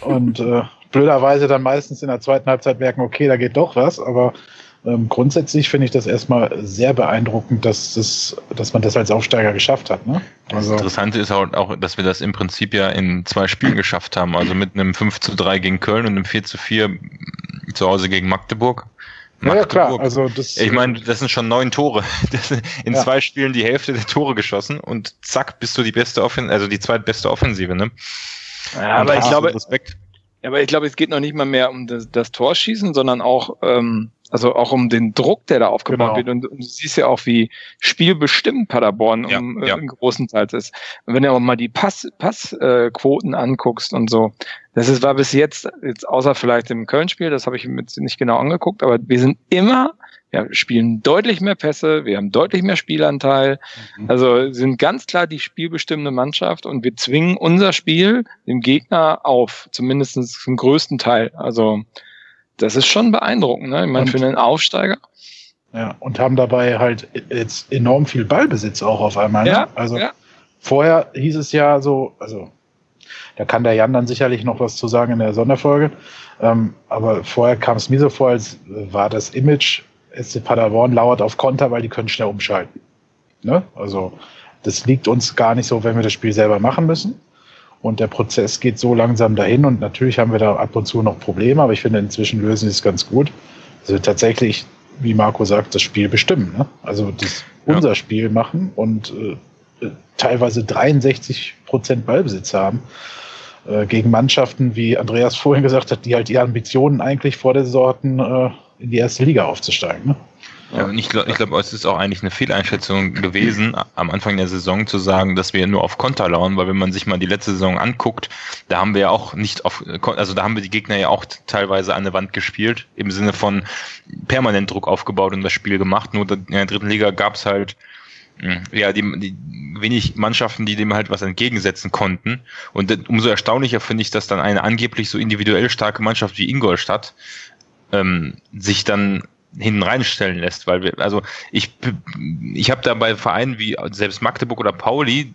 Und blöderweise dann meistens in der zweiten Halbzeit merken, okay, da geht doch was, aber ähm, grundsätzlich finde ich das erstmal sehr beeindruckend, dass, das, dass man das als Aufsteiger geschafft hat. Ne? Also das Interessante ist auch, auch, dass wir das im Prinzip ja in zwei Spielen geschafft haben. Also mit einem 5 zu 3 gegen Köln und einem 4 zu 4 zu Hause gegen Magdeburg. Ja, ja, klar. Also das, ich meine, das sind schon neun Tore. in ja. zwei Spielen die Hälfte der Tore geschossen und zack, bist du die beste Offensive, also die zweitbeste Offensive, ne? Ja, aber ich glaube, Respekt. Aber ich glaube, es geht noch nicht mal mehr um das, das Torschießen, sondern auch, ähm, also auch um den Druck, der da aufgebaut genau. wird. Und, und, du siehst ja auch, wie spielbestimmt Paderborn ja, um, äh, ja. im großen Teil ist. Und wenn du auch mal die Passquoten Pass, äh, Quoten anguckst und so, das ist, war bis jetzt, jetzt außer vielleicht im Köln-Spiel, das habe ich mir nicht genau angeguckt, aber wir sind immer wir spielen deutlich mehr Pässe, wir haben deutlich mehr Spielanteil. Mhm. Also sind ganz klar die spielbestimmende Mannschaft und wir zwingen unser Spiel dem Gegner auf, zumindest zum größten Teil. Also das ist schon beeindruckend, ne? Ich meine, für einen Aufsteiger. Ja, und haben dabei halt jetzt enorm viel Ballbesitz auch auf einmal. Ne? Ja, also ja. vorher hieß es ja so, also da kann der Jan dann sicherlich noch was zu sagen in der Sonderfolge. Ähm, aber vorher kam es mir so vor, als war das Image SC Paderborn lauert auf Konter, weil die können schnell umschalten. Ne? Also das liegt uns gar nicht so, wenn wir das Spiel selber machen müssen. Und der Prozess geht so langsam dahin und natürlich haben wir da ab und zu noch Probleme, aber ich finde, inzwischen lösen sie es ganz gut. Also tatsächlich, wie Marco sagt, das Spiel bestimmen. Ne? Also das, ja. unser Spiel machen und äh, teilweise 63 Prozent Ballbesitz haben äh, gegen Mannschaften, wie Andreas vorhin gesagt hat, die halt die Ambitionen eigentlich vor der Saison hatten, äh, in die erste Liga aufzusteigen. Ne? Ja, und ich glaube, glaub, es ist auch eigentlich eine Fehleinschätzung gewesen, am Anfang der Saison zu sagen, dass wir nur auf Konter lauern, weil wenn man sich mal die letzte Saison anguckt, da haben wir ja auch nicht auf, also da haben wir die Gegner ja auch teilweise an der Wand gespielt, im Sinne von permanent Druck aufgebaut und das Spiel gemacht. Nur in der dritten Liga gab es halt hm, ja, die, die wenig Mannschaften, die dem halt was entgegensetzen konnten. Und umso erstaunlicher finde ich, dass dann eine angeblich so individuell starke Mannschaft wie Ingolstadt ähm, sich dann hinten reinstellen lässt, weil wir, also ich, ich habe da bei Vereinen wie selbst Magdeburg oder Pauli,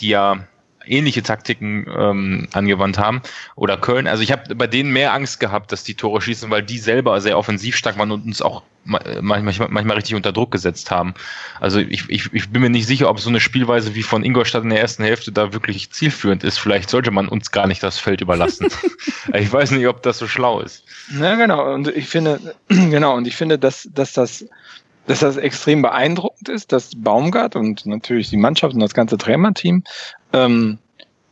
die ja ähnliche Taktiken ähm, angewandt haben oder Köln. Also ich habe bei denen mehr Angst gehabt, dass die Tore schießen, weil die selber sehr offensiv stark waren und uns auch manchmal, manchmal richtig unter Druck gesetzt haben. Also ich, ich, ich bin mir nicht sicher, ob so eine Spielweise wie von Ingolstadt in der ersten Hälfte da wirklich zielführend ist. Vielleicht sollte man uns gar nicht das Feld überlassen. ich weiß nicht, ob das so schlau ist. Ja, genau. Und ich finde, genau, und ich finde, dass, dass das dass das extrem beeindruckend ist, dass Baumgart und natürlich die Mannschaft und das ganze Trainerteam ähm,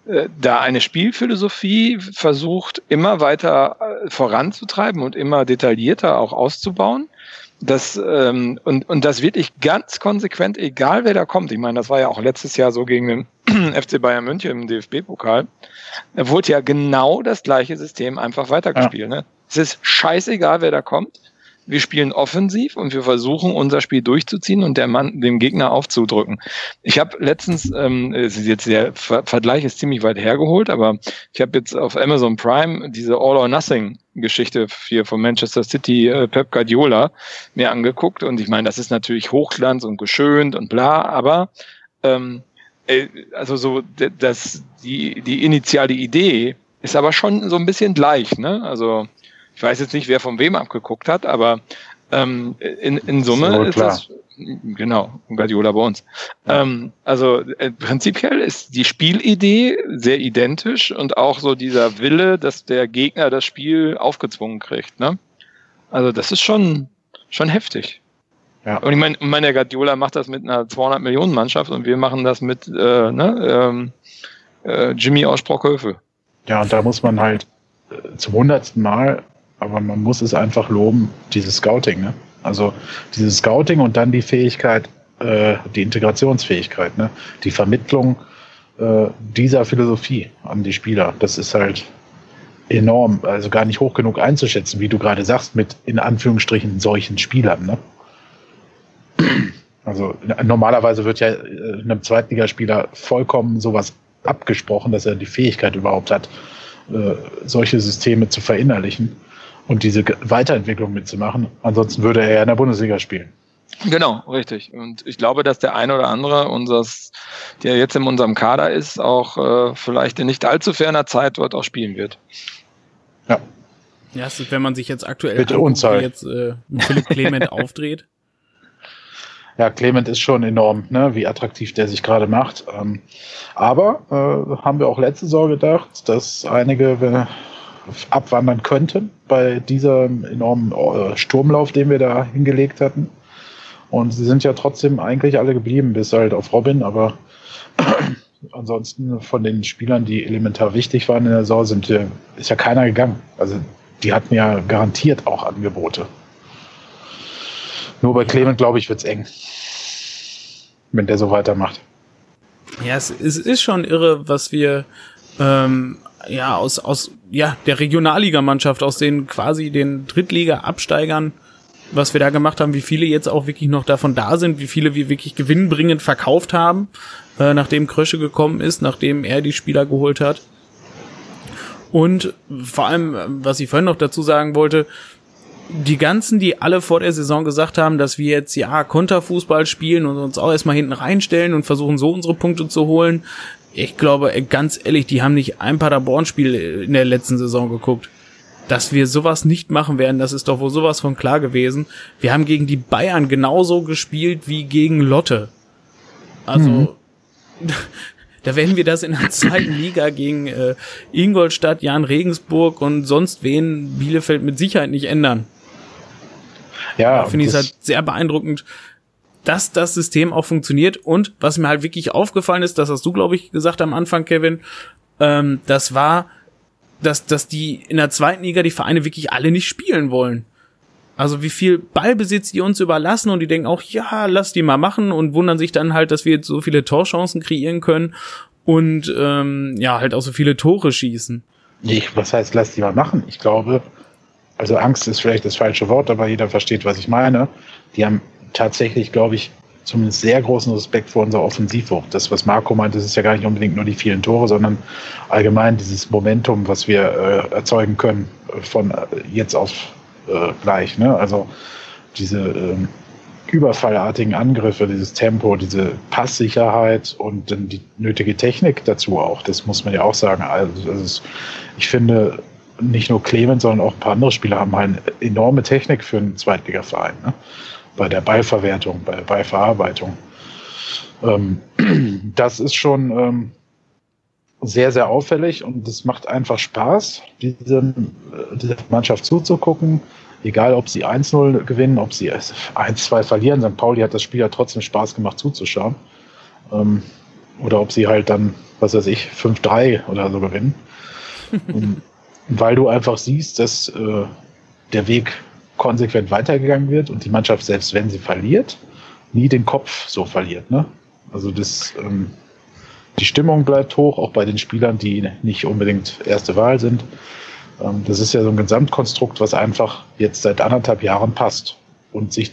äh, da eine Spielphilosophie versucht, immer weiter äh, voranzutreiben und immer detaillierter auch auszubauen das, ähm, und, und das wirklich ganz konsequent, egal wer da kommt. Ich meine, das war ja auch letztes Jahr so gegen den FC Bayern München im DFB-Pokal. Da wurde ja genau das gleiche System einfach weitergespielt. Ja. Ne? Es ist scheißegal, wer da kommt wir spielen offensiv und wir versuchen unser Spiel durchzuziehen und der Mann dem Gegner aufzudrücken. Ich habe letztens, ähm, es ist jetzt der Ver Vergleich ist ziemlich weit hergeholt, aber ich habe jetzt auf Amazon Prime diese All or Nothing Geschichte hier von Manchester City äh, Pep Guardiola mir angeguckt und ich meine, das ist natürlich Hochglanz und geschönt und bla, aber ähm, äh, also so das die die initiale Idee ist aber schon so ein bisschen gleich, ne? Also ich weiß jetzt nicht, wer von wem abgeguckt hat, aber ähm, in, in Summe ist, ist das genau Guardiola bei uns. Ähm, also äh, prinzipiell ist die Spielidee sehr identisch und auch so dieser Wille, dass der Gegner das Spiel aufgezwungen kriegt. Ne? Also das ist schon schon heftig. Ja. Und ich meine, mein, Guardiola macht das mit einer 200 Millionen Mannschaft und wir machen das mit äh, ne, ähm, äh, Jimmy aus Sprockhöfe. Ja, und da muss man halt äh, zum hundertsten Mal aber man muss es einfach loben, dieses Scouting. Ne? Also dieses Scouting und dann die Fähigkeit, äh, die Integrationsfähigkeit, ne? die Vermittlung äh, dieser Philosophie an die Spieler. Das ist halt enorm, also gar nicht hoch genug einzuschätzen, wie du gerade sagst, mit in Anführungsstrichen solchen Spielern. Ne? Also normalerweise wird ja äh, einem Zweitligaspieler vollkommen sowas abgesprochen, dass er die Fähigkeit überhaupt hat, äh, solche Systeme zu verinnerlichen und diese Weiterentwicklung mitzumachen. Ansonsten würde er ja in der Bundesliga spielen. Genau, richtig. Und ich glaube, dass der eine oder andere unseres, der jetzt in unserem Kader ist, auch äh, vielleicht in nicht allzu ferner Zeit dort auch spielen wird. Ja. Ja, wenn man sich jetzt aktuell Bitte anguckt, wie jetzt äh, Philipp Clement aufdreht. Ja, Clement ist schon enorm, ne, wie attraktiv der sich gerade macht. Ähm, aber äh, haben wir auch letzte Saison gedacht, dass einige äh, abwandern könnten bei diesem enormen äh, Sturmlauf, den wir da hingelegt hatten. Und sie sind ja trotzdem eigentlich alle geblieben, bis halt auf Robin, aber ansonsten von den Spielern, die elementar wichtig waren in der Saison, sind, ist ja keiner gegangen. Also die hatten ja garantiert auch Angebote. Nur bei Clement, glaube ich, wird es eng. Wenn der so weitermacht. Ja, es, es ist schon irre, was wir ähm, ja aus, aus ja, der Regionalligamannschaft, aus den quasi den Drittliga-Absteigern was wir da gemacht haben, wie viele jetzt auch wirklich noch davon da sind, wie viele wir wirklich gewinnbringend verkauft haben, äh, nachdem Krösche gekommen ist, nachdem er die Spieler geholt hat. Und vor allem, was ich vorhin noch dazu sagen wollte, die ganzen, die alle vor der Saison gesagt haben, dass wir jetzt ja Konterfußball spielen und uns auch erstmal hinten reinstellen und versuchen so unsere Punkte zu holen. Ich glaube, ganz ehrlich, die haben nicht ein Paderborn-Spiel in der letzten Saison geguckt dass wir sowas nicht machen werden, das ist doch wohl sowas von klar gewesen. Wir haben gegen die Bayern genauso gespielt wie gegen Lotte. Also, mhm. da werden wir das in der zweiten Liga gegen äh, Ingolstadt, Jan Regensburg und sonst wen Bielefeld mit Sicherheit nicht ändern. Ja, finde ich es halt sehr beeindruckend, dass das System auch funktioniert. Und was mir halt wirklich aufgefallen ist, das hast du, glaube ich, gesagt am Anfang, Kevin, ähm, das war, dass, dass die in der zweiten Liga die Vereine wirklich alle nicht spielen wollen. Also wie viel Ballbesitz die uns überlassen und die denken auch, ja, lass die mal machen und wundern sich dann halt, dass wir jetzt so viele Torchancen kreieren können und ähm, ja, halt auch so viele Tore schießen. Ich, was heißt, lass die mal machen? Ich glaube, also Angst ist vielleicht das falsche Wort, aber jeder versteht, was ich meine. Die haben tatsächlich, glaube ich, zumindest sehr großen Respekt vor unserer Offensivwucht. Das, was Marco meint, das ist ja gar nicht unbedingt nur die vielen Tore, sondern allgemein dieses Momentum, was wir äh, erzeugen können äh, von äh, jetzt auf äh, gleich. Ne? Also diese äh, überfallartigen Angriffe, dieses Tempo, diese Passsicherheit und dann die nötige Technik dazu auch. Das muss man ja auch sagen. Also, also ich finde, nicht nur Clemens, sondern auch ein paar andere Spieler haben halt eine enorme Technik für einen Zweitligaverein. Ne? Bei der Ballverwertung, bei der Ballverarbeitung. Ähm, das ist schon ähm, sehr, sehr auffällig und es macht einfach Spaß, diese, dieser Mannschaft zuzugucken. Egal, ob sie 1-0 gewinnen, ob sie 1-2 verlieren. St. Pauli hat das Spiel ja trotzdem Spaß gemacht zuzuschauen. Ähm, oder ob sie halt dann, was weiß ich, 5-3 oder so gewinnen. weil du einfach siehst, dass äh, der Weg konsequent weitergegangen wird und die Mannschaft, selbst wenn sie verliert, nie den Kopf so verliert. Ne? Also das, ähm, die Stimmung bleibt hoch, auch bei den Spielern, die nicht unbedingt erste Wahl sind. Ähm, das ist ja so ein Gesamtkonstrukt, was einfach jetzt seit anderthalb Jahren passt und sich,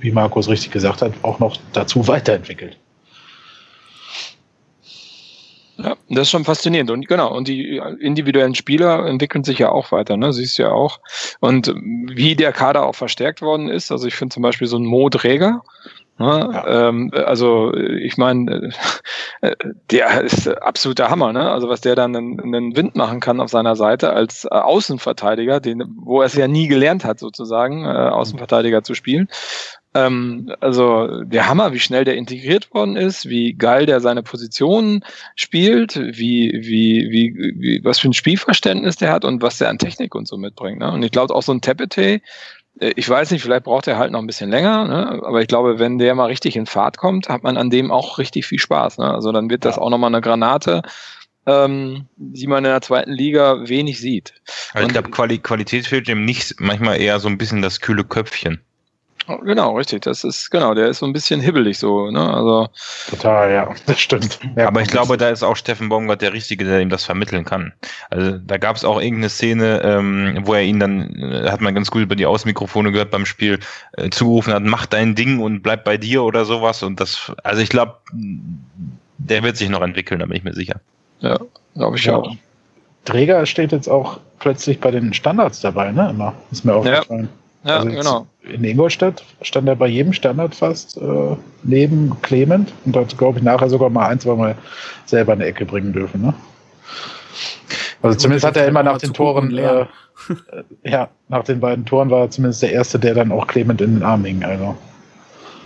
wie Markus richtig gesagt hat, auch noch dazu weiterentwickelt. Ja, das ist schon faszinierend. Und genau, und die individuellen Spieler entwickeln sich ja auch weiter, ne? Siehst du ja auch. Und wie der Kader auch verstärkt worden ist, also ich finde zum Beispiel so ein Mo Dräger, Ne? Ja. Ähm, also ich meine, äh, der ist absoluter Hammer, ne? Also was der dann einen, Wind machen kann auf seiner Seite als äh, Außenverteidiger, den, wo er es ja nie gelernt hat, sozusagen, äh, Außenverteidiger zu spielen. Ähm, also der Hammer, wie schnell der integriert worden ist, wie geil der seine Position spielt, wie, wie, wie, wie was für ein Spielverständnis der hat und was der an Technik und so mitbringt. Ne? Und ich glaube auch so ein Tepete, äh, ich weiß nicht, vielleicht braucht er halt noch ein bisschen länger, ne? aber ich glaube, wenn der mal richtig in Fahrt kommt, hat man an dem auch richtig viel Spaß. Ne? Also dann wird das auch nochmal eine Granate, ähm, die man in der zweiten Liga wenig sieht. Also ich glaube, Quali Qualität fehlt dem nicht, manchmal eher so ein bisschen das kühle Köpfchen. Genau, richtig. Das ist, genau, der ist so ein bisschen hibbelig so, ne? Also. Total, ja, das stimmt. Ja, aber ich glaube, da ist auch Steffen Baumgart der Richtige, der ihm das vermitteln kann. Also da gab es auch irgendeine Szene, ähm, wo er ihn dann, äh, hat man ganz gut über die Außenmikrofone gehört beim Spiel, äh, zugerufen hat, mach dein Ding und bleib bei dir oder sowas. Und das, also ich glaube, der wird sich noch entwickeln, da bin ich mir sicher. Ja, glaube ich ja. auch. Träger steht jetzt auch plötzlich bei den Standards dabei, ne? Immer. Ist mir aufgefallen. Ja. Ja, also genau. in Ingolstadt stand er bei jedem Standard fast äh, neben Clement und hat, glaube ich, nachher sogar mal ein, zwei Mal selber eine Ecke bringen dürfen. Ne? Also zumindest hat er immer nach den Toren, äh, ja, nach den beiden Toren war er zumindest der Erste, der dann auch Clement in den Arm hing. Also.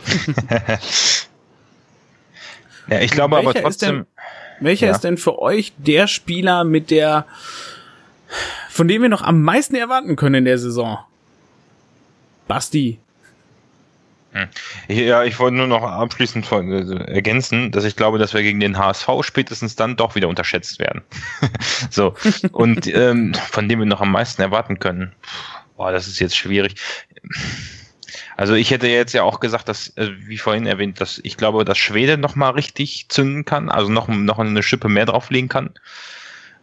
ja, ich glaube welcher aber trotzdem. Ist denn, welcher Ja. ist denn für euch der Spieler mit der, von dem wir noch am meisten erwarten können in der Saison? Basti. Ja, ich wollte nur noch abschließend äh, ergänzen, dass ich glaube, dass wir gegen den HSV spätestens dann doch wieder unterschätzt werden. so. Und ähm, von dem wir noch am meisten erwarten können. Boah, das ist jetzt schwierig. Also ich hätte jetzt ja auch gesagt, dass, äh, wie vorhin erwähnt, dass ich glaube, dass Schwede noch mal richtig zünden kann, also noch, noch eine Schippe mehr drauflegen kann.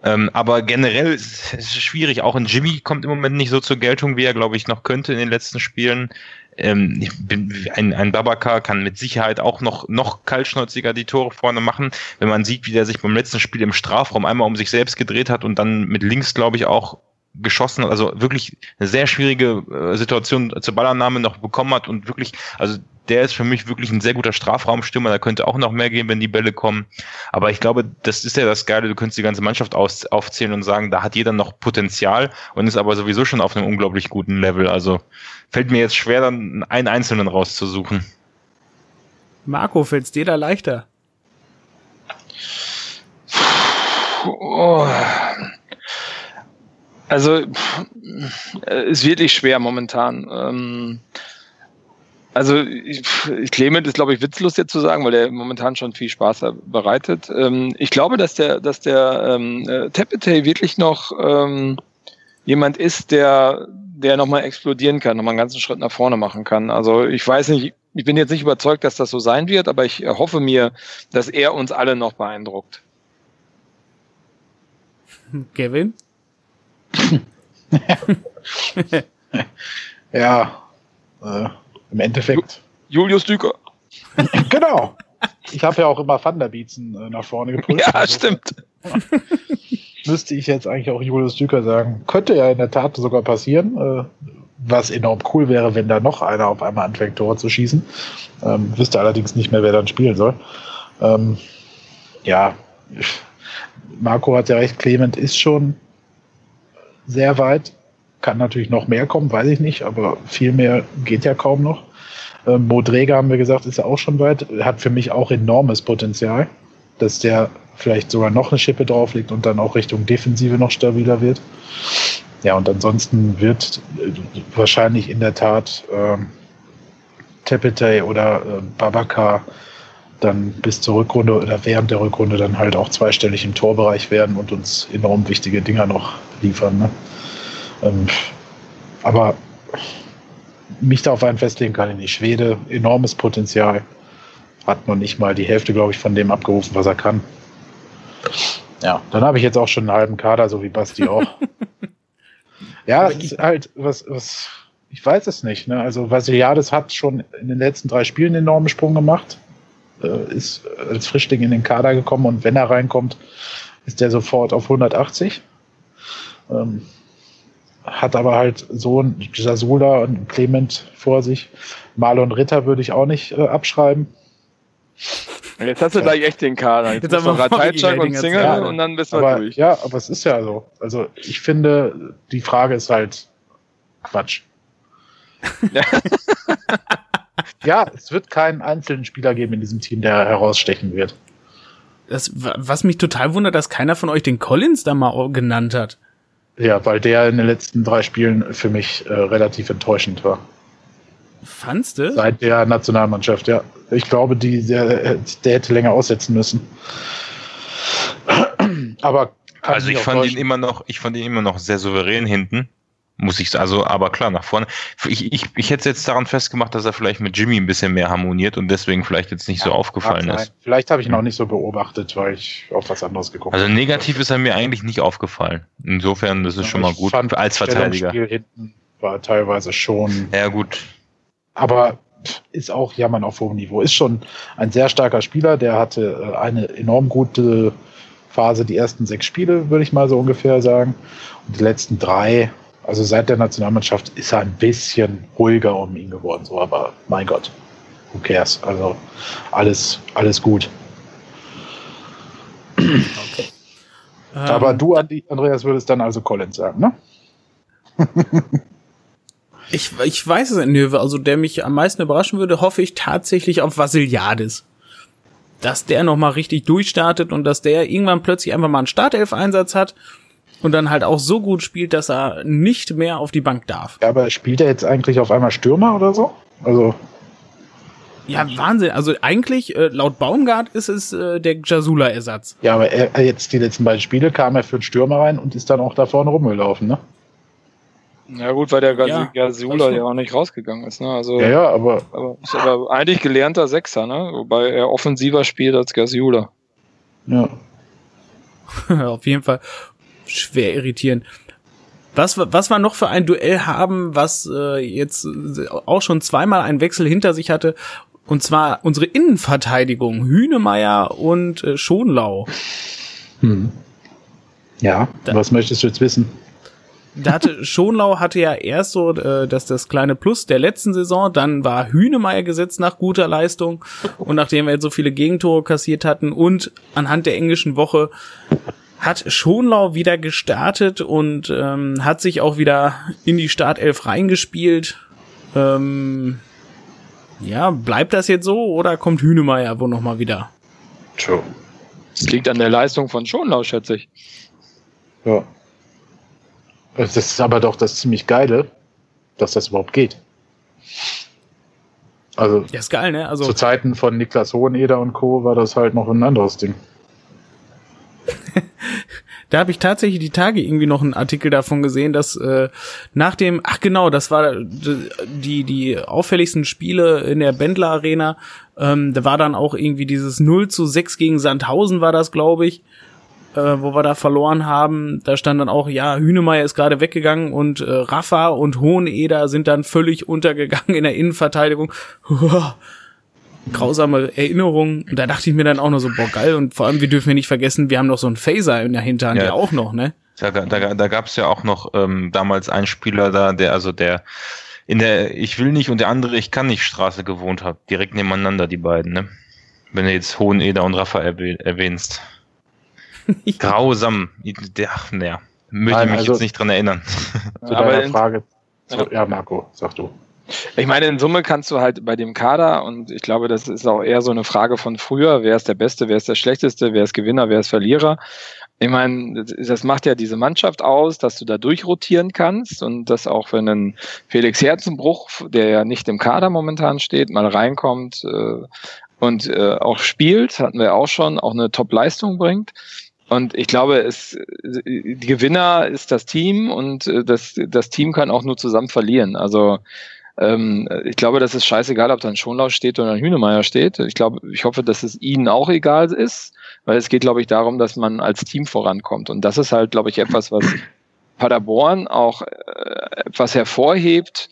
Ähm, aber generell ist es schwierig. Auch ein Jimmy kommt im Moment nicht so zur Geltung, wie er, glaube ich, noch könnte in den letzten Spielen. Ähm, bin, ein, ein Babaka kann mit Sicherheit auch noch, noch kaltschnäuziger die Tore vorne machen. Wenn man sieht, wie der sich beim letzten Spiel im Strafraum einmal um sich selbst gedreht hat und dann mit links, glaube ich, auch geschossen hat. Also wirklich eine sehr schwierige äh, Situation zur Ballannahme noch bekommen hat und wirklich, also der ist für mich wirklich ein sehr guter Strafraumstürmer. Da könnte auch noch mehr gehen, wenn die Bälle kommen. Aber ich glaube, das ist ja das Geile. Du könntest die ganze Mannschaft aus, aufzählen und sagen, da hat jeder noch Potenzial und ist aber sowieso schon auf einem unglaublich guten Level. Also fällt mir jetzt schwer, dann einen Einzelnen rauszusuchen. Marco, fällt's dir da leichter? Oh. Also, äh, ist wirklich schwer momentan. Ähm, also, ich, Clement ist, glaube ich, witzlos jetzt zu sagen, weil der momentan schon viel Spaß bereitet. Ähm, ich glaube, dass der, dass der ähm, äh, Tepete wirklich noch ähm, jemand ist, der, der nochmal explodieren kann, nochmal einen ganzen Schritt nach vorne machen kann. Also, ich weiß nicht, ich bin jetzt nicht überzeugt, dass das so sein wird, aber ich hoffe mir, dass er uns alle noch beeindruckt. Kevin? Ja, äh, im Endeffekt. Julius Düker. genau. Ich habe ja auch immer Thunderbietzen äh, nach vorne geprüft. Ja, Also stimmt. Müsste ich jetzt eigentlich auch Julius Düker sagen. Könnte ja in der Tat sogar passieren. Äh, was enorm cool wäre, wenn da noch einer auf einmal anfängt, Tore zu schießen. Ähm, wüsste allerdings nicht mehr, wer dann spielen soll. Ähm, ja, Marco hat ja recht, Clement ist schon sehr weit. Kann natürlich noch mehr kommen, weiß ich nicht, aber viel mehr geht ja kaum noch. Ähm, Modrega haben wir gesagt, ist ja auch schon weit. Hat für mich auch enormes Potenzial, dass der vielleicht sogar noch eine Schippe drauflegt und dann auch Richtung Defensive noch stabiler wird. Ja, und ansonsten wird äh, wahrscheinlich in der Tat ähm, Tepete oder äh, Babaka dann bis zur Rückrunde oder während der Rückrunde dann halt auch zweistellig im Torbereich werden und uns enorm wichtige Dinger noch liefern. Ne? Ähm, aber mich da auf einen festlegen kann ich nicht. Schwede, enormes Potenzial. Hat noch nicht mal die Hälfte, glaube ich, von dem abgerufen, was er kann. Ja, dann habe ich jetzt auch schon einen halben Kader, so wie Basti auch. ja, es ist halt, was, was, ich weiß es nicht. Ne? Also Vasiliades hat schon in den letzten drei Spielen einen enormen Sprung gemacht. Äh, ist als Frischling in den Kader gekommen und wenn er reinkommt, ist der sofort auf 180. Ähm, hat aber halt so ein Jasula und Clement vor sich. Marlon Ritter würde ich auch nicht äh, abschreiben. Jetzt hast du gleich echt den Kader. Jetzt, Jetzt haben noch wir Rateitschak Hockey-Rating und Single erzählt. und dann bist du Aber, durch. ja, aber es ist ja so. Also ich finde, die Frage ist halt Quatsch. Ja. ja, es wird keinen einzelnen Spieler geben in diesem Team, der herausstechen wird. Das, was mich total wundert, dass keiner von euch den Collins da mal genannt hat. Ja, weil der in den letzten drei Spielen für mich äh, relativ enttäuschend war. Fandst du? Seit der Nationalmannschaft, ja. Ich glaube, die, der, der hätte länger aussetzen müssen. Aber Also ich fand ihn immer noch, ich fand ihn immer noch sehr souverän hinten. Muss ich also, aber klar, nach vorne. Ich, ich, ich hätte jetzt daran festgemacht, dass er vielleicht mit Jimmy ein bisschen mehr harmoniert und deswegen vielleicht jetzt nicht so aufgefallen ist. Vielleicht habe ich ihn auch nicht so beobachtet, weil ich auf was anderes geguckt Also habe. negativ ist er mir eigentlich nicht aufgefallen. Insofern, das ist schon mal gut fand, als Verteidiger. Stellungsspiel hinten war teilweise schon, Ja, gut. aber ist auch Jammern auf hohem Niveau. Ist schon ein sehr starker Spieler, der hatte äh, eine enorm gute Phase, die ersten sechs Spiele, würde ich mal so ungefähr sagen. Und die letzten drei, Also seit der Nationalmannschaft ist er ein bisschen ruhiger um ihn geworden, so, aber mein Gott, who cares? Also alles, alles gut. Okay. Aber ähm, du, Andreas, würdest dann also Collins sagen, ne? ich, ich weiß es nicht. Also der mich am meisten überraschen würde, hoffe ich tatsächlich auf Vasiliadis. Dass der nochmal richtig durchstartet und dass der irgendwann plötzlich einfach mal einen Startelf-Einsatz hat und dann halt auch so gut spielt, dass er nicht mehr auf die Bank darf. Ja, aber spielt er jetzt eigentlich auf einmal Stürmer oder so? Also. Ja, Wahnsinn. Also eigentlich, äh, laut Baumgart ist es äh, der Jasula-Ersatz. Ja, aber er, jetzt die letzten beiden Spiele kam er für einen Stürmer rein und ist dann auch da vorne rumgelaufen, ne? Ja gut, weil der ja, Jasula ja auch nicht rausgegangen ist, ne? Also, ja, ja, aber, aber ist aber eigentlich gelernter Sechser, ne? Wobei er offensiver spielt als Gasula. Ja. Auf jeden Fall schwer irritierend. Was, was wir noch für ein Duell haben, was äh, jetzt auch schon zweimal einen Wechsel hinter sich hatte, und zwar unsere Innenverteidigung, Hünemeyer und äh, Schonlau. Hm. Ja, da, was möchtest du jetzt wissen? Da hatte Schonlau hatte ja erst so äh, dass das kleine Plus der letzten Saison, dann war Hünemeyer gesetzt nach guter Leistung und nachdem wir jetzt so viele Gegentore kassiert hatten und anhand der englischen Woche hat Schonlau wieder gestartet und ähm, hat sich auch wieder in die Startelf reingespielt. Ähm, ja, bleibt das jetzt so oder kommt Hünemeyer wo noch mal wieder? True. Das liegt an der Leistung von Schonlau, schätze ich. Ja. Das ist aber doch das ziemlich Geile, dass das überhaupt geht. Also, ja, ist geil, ne? Also, zu Zeiten von Niklas Hoheneder und Co. war das halt noch ein anderes Ding. Da habe ich tatsächlich die Tage irgendwie noch einen Artikel davon gesehen, dass äh, nach dem, ach genau, das war die die auffälligsten Spiele in der Bendler Arena. Ähm, da war dann auch irgendwie dieses 0 zu 6 gegen Sandhausen war das, glaube ich, äh, wo wir da verloren haben. Da stand dann auch, ja, Hünemeyer ist gerade weggegangen und äh, Rafa und Hoheneder sind dann völlig untergegangen in der Innenverteidigung grausame Erinnerungen. Und da dachte ich mir dann auch noch so, boah, geil. Und vor allem, wir dürfen ja nicht vergessen, wir haben noch so einen Phaser in der Hinterhand ja, ja auch noch, ne? Da, da, da gab es ja auch noch ähm, damals einen Spieler da, der, also der in der Ich will nicht und der andere Ich kann nicht Straße gewohnt hat. Direkt nebeneinander, die beiden, ne? Wenn du jetzt Hoheneder und Rafa erwähnst. Grausam. Der, ach, naja. Möchte Nein, mich also, jetzt nicht dran erinnern. Zu deiner Frage. ja, Marco, sag du. Ich meine, in Summe kannst du halt bei dem Kader, und ich glaube, das ist auch eher so eine Frage von früher, wer ist der Beste, wer ist der Schlechteste, wer ist Gewinner, wer ist Verlierer. Ich meine, das macht ja diese Mannschaft aus, dass du da durchrotieren kannst und dass auch wenn ein Felix Herzenbruch, der ja nicht im Kader momentan steht, mal reinkommt äh, und äh, auch spielt, hatten wir auch schon, auch eine Top-Leistung bringt. Und ich glaube, es, die Gewinner ist das Team und äh, das, das Team kann auch nur zusammen verlieren. Also ähm, ich glaube, das ist scheißegal, ob da ein Schonlau steht oder ein Hühnemeier steht. Ich glaube, ich hoffe, dass es ihnen auch egal ist, weil es geht, glaube ich, darum, dass man als Team vorankommt. Und das ist halt, glaube ich, etwas, was Paderborn auch äh, etwas hervorhebt,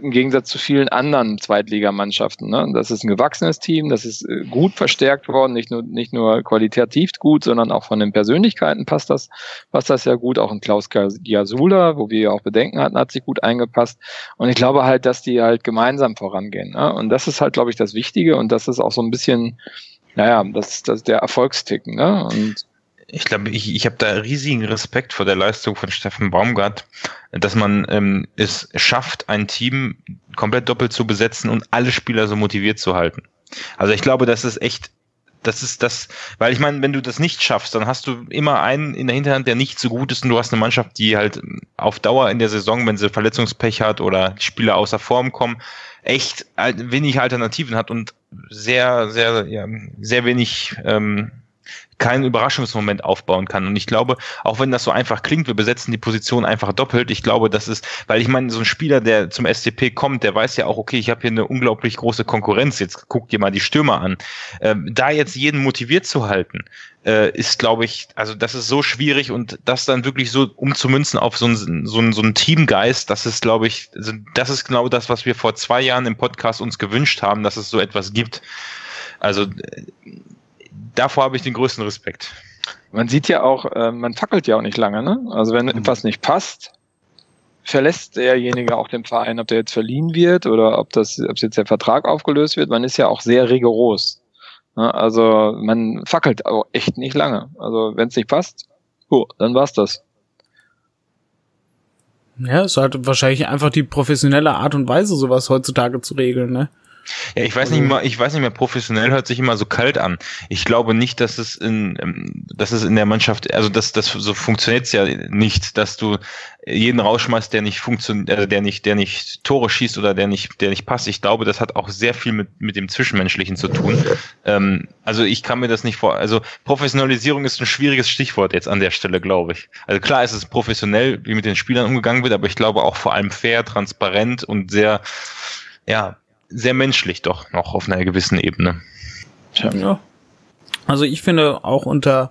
im Gegensatz zu vielen anderen Zweitligamannschaften. Ne? Das ist ein gewachsenes Team, das ist äh, gut verstärkt worden, nicht nur, nicht nur qualitativ gut, sondern auch von den Persönlichkeiten passt das, passt das ja gut. Auch ein Klaus Giasula, wo wir ja auch Bedenken hatten, hat sich gut eingepasst. Und ich glaube halt, dass die halt gemeinsam vorangehen. Ne? Und das ist halt, glaube ich, das Wichtige und das ist auch so ein bisschen, naja, das, das ist der Erfolgsticken. Ne? Und ich glaube, ich, ich habe da riesigen Respekt vor der Leistung von Steffen Baumgart, dass man ähm, es schafft, ein Team komplett doppelt zu besetzen und alle Spieler so motiviert zu halten. Also ich glaube, das ist echt, das ist das, weil ich meine, wenn du das nicht schaffst, dann hast du immer einen in der Hinterhand, der nicht so gut ist und du hast eine Mannschaft, die halt auf Dauer in der Saison, wenn sie Verletzungspech hat oder Spieler außer Form kommen, echt wenig Alternativen hat und sehr, sehr, ja, sehr wenig ähm, keinen Überraschungsmoment aufbauen kann. Und ich glaube, auch wenn das so einfach klingt, wir besetzen die Position einfach doppelt. Ich glaube, das ist, weil ich meine, so ein Spieler, der zum SCP kommt, der weiß ja auch, okay, ich habe hier eine unglaublich große Konkurrenz. Jetzt guck dir mal die Stürmer an. Ähm, da jetzt jeden motiviert zu halten, äh, ist, glaube ich, also das ist so schwierig und das dann wirklich so umzumünzen auf so ein, so so ein Teamgeist, das ist, glaube ich, das ist genau das, was wir vor zwei Jahren im Podcast uns gewünscht haben, dass es so etwas gibt. Also davor habe ich den größten Respekt. Man sieht ja auch, äh, man fackelt ja auch nicht lange, ne? Also wenn mhm. etwas nicht passt, verlässt derjenige auch den Verein, ob der jetzt verliehen wird oder ob das, ob jetzt der Vertrag aufgelöst wird. Man ist ja auch sehr rigoros. Also man fackelt auch echt nicht lange. Also wenn es nicht passt, oh, dann war's das. Ja, es ist halt wahrscheinlich einfach die professionelle Art und Weise, sowas heutzutage zu regeln, ne? Ja, ich weiß nicht Also mal, ich weiß nicht mehr, professionell hört sich immer so kalt an. Ich glaube nicht, dass es in, ähm, dass es in der Mannschaft, also das, das so funktioniert's ja nicht, dass du jeden rausschmeißt, der nicht funktioniert, äh, der nicht, der nicht Tore schießt oder der nicht, der nicht passt. Ich glaube, das hat auch sehr viel mit, mit dem Zwischenmenschlichen zu tun. Ähm, also ich kann mir das nicht vor, also Professionalisierung ist ein schwieriges Stichwort jetzt an der Stelle, glaube ich. Also klar ist es professionell, wie mit den Spielern umgegangen wird, aber ich glaube auch vor allem fair, transparent und sehr, ja, sehr menschlich doch noch auf einer gewissen Ebene. Ja. Also ich finde auch unter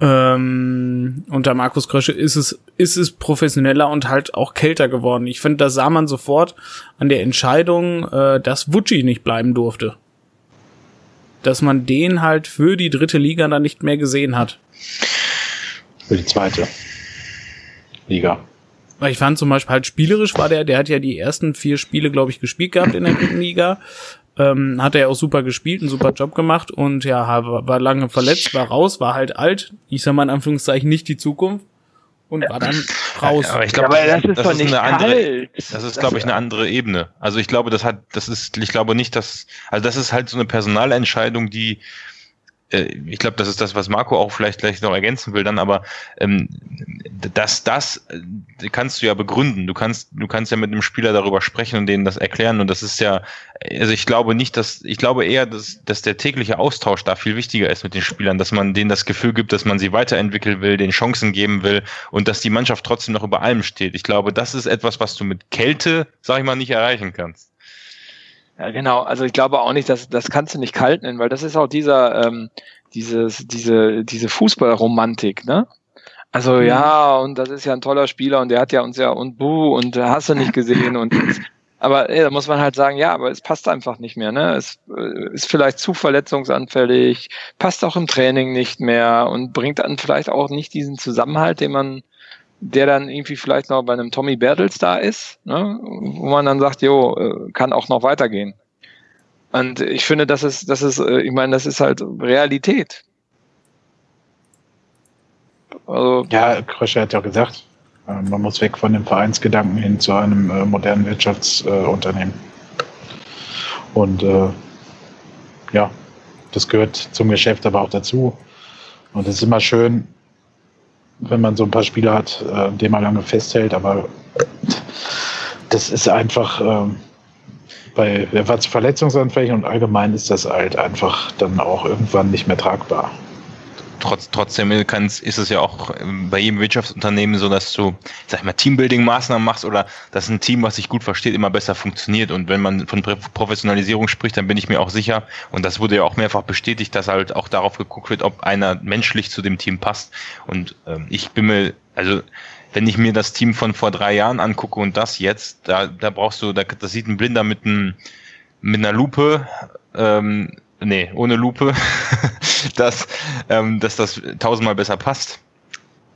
ähm, unter Markus Krösche ist es ist es professioneller und halt auch kälter geworden. Ich finde, das sah man sofort an der Entscheidung, äh, dass Vucci nicht bleiben durfte. Dass man den halt für die dritte Liga dann nicht mehr gesehen hat. Für die zweite Liga. Weil ich fand zum Beispiel halt spielerisch war der, der hat ja die ersten vier Spiele, glaube ich, gespielt gehabt in der dritten Liga. Ähm, hat er ja auch super gespielt, einen super Job gemacht und ja, war, war lange verletzt, war raus, war halt alt. Ich sag mal in Anführungszeichen nicht die Zukunft und war dann raus. Aber ich glaube, Ja, das ist das doch ist nicht eine andere, kalt. das ist, glaube ich, eine andere Ebene. Also ich glaube, das hat, das ist, ich glaube nicht, dass, also das ist halt so eine Personalentscheidung, die, ich glaube, das ist das, was Marco auch vielleicht gleich noch ergänzen will, dann, aber ähm, das, das äh, kannst du ja begründen. Du kannst, du kannst ja mit einem Spieler darüber sprechen und denen das erklären. Und das ist ja, also ich glaube nicht, dass, ich glaube eher, dass, dass der tägliche Austausch da viel wichtiger ist mit den Spielern, dass man denen das Gefühl gibt, dass man sie weiterentwickeln will, den Chancen geben will und dass die Mannschaft trotzdem noch über allem steht. Ich glaube, das ist etwas, was du mit Kälte, sag ich mal, nicht erreichen kannst. Ja, genau. Also ich glaube auch nicht, dass das kannst du nicht kalt nennen, weil das ist auch dieser, ähm, dieses, diese, diese Fußballromantik, ne? Also Mhm. ja, und das ist ja ein toller Spieler und der hat ja uns ja und buh und hast du nicht gesehen und aber ey, da muss man halt sagen, ja, aber es passt einfach nicht mehr, ne? Es äh, ist vielleicht zu verletzungsanfällig, passt auch im Training nicht mehr und bringt dann vielleicht auch nicht diesen Zusammenhalt, den man der dann irgendwie vielleicht noch bei einem Tommy Bertels da ist, ne? wo man dann sagt, jo, äh, kann auch noch weitergehen. Und ich finde, das ist, das ist, äh, ich meine, das ist halt Realität. Also, Ja, Krösche hat ja gesagt, äh, man muss weg von dem Vereinsgedanken hin zu einem modernen Wirtschaftsunternehmen. Und äh, ja, das gehört zum Geschäft aber auch dazu. Und es ist immer schön, wenn man so ein paar Spieler hat, äh, denen man lange festhält, aber das ist einfach, ähm, bei, er war zu verletzungsanfällig und allgemein ist das halt einfach dann auch irgendwann nicht mehr tragbar. Trotz, trotzdem kann's, ist es ja auch ähm, bei jedem Wirtschaftsunternehmen so, dass du, sag ich mal, Teambuilding-Maßnahmen machst oder dass ein Team, was sich gut versteht, immer besser funktioniert. Und wenn man von Professionalisierung spricht, dann bin ich mir auch sicher, und das wurde ja auch mehrfach bestätigt, dass halt auch darauf geguckt wird, ob einer menschlich zu dem Team passt. Und ähm, ich bin mir, also wenn ich mir das Team von vor drei Jahren angucke und das jetzt, da, da brauchst du, da, das sieht ein Blinder mit einem mit einer Lupe, ähm, nee, ohne Lupe, dass, ähm, dass das tausendmal besser passt.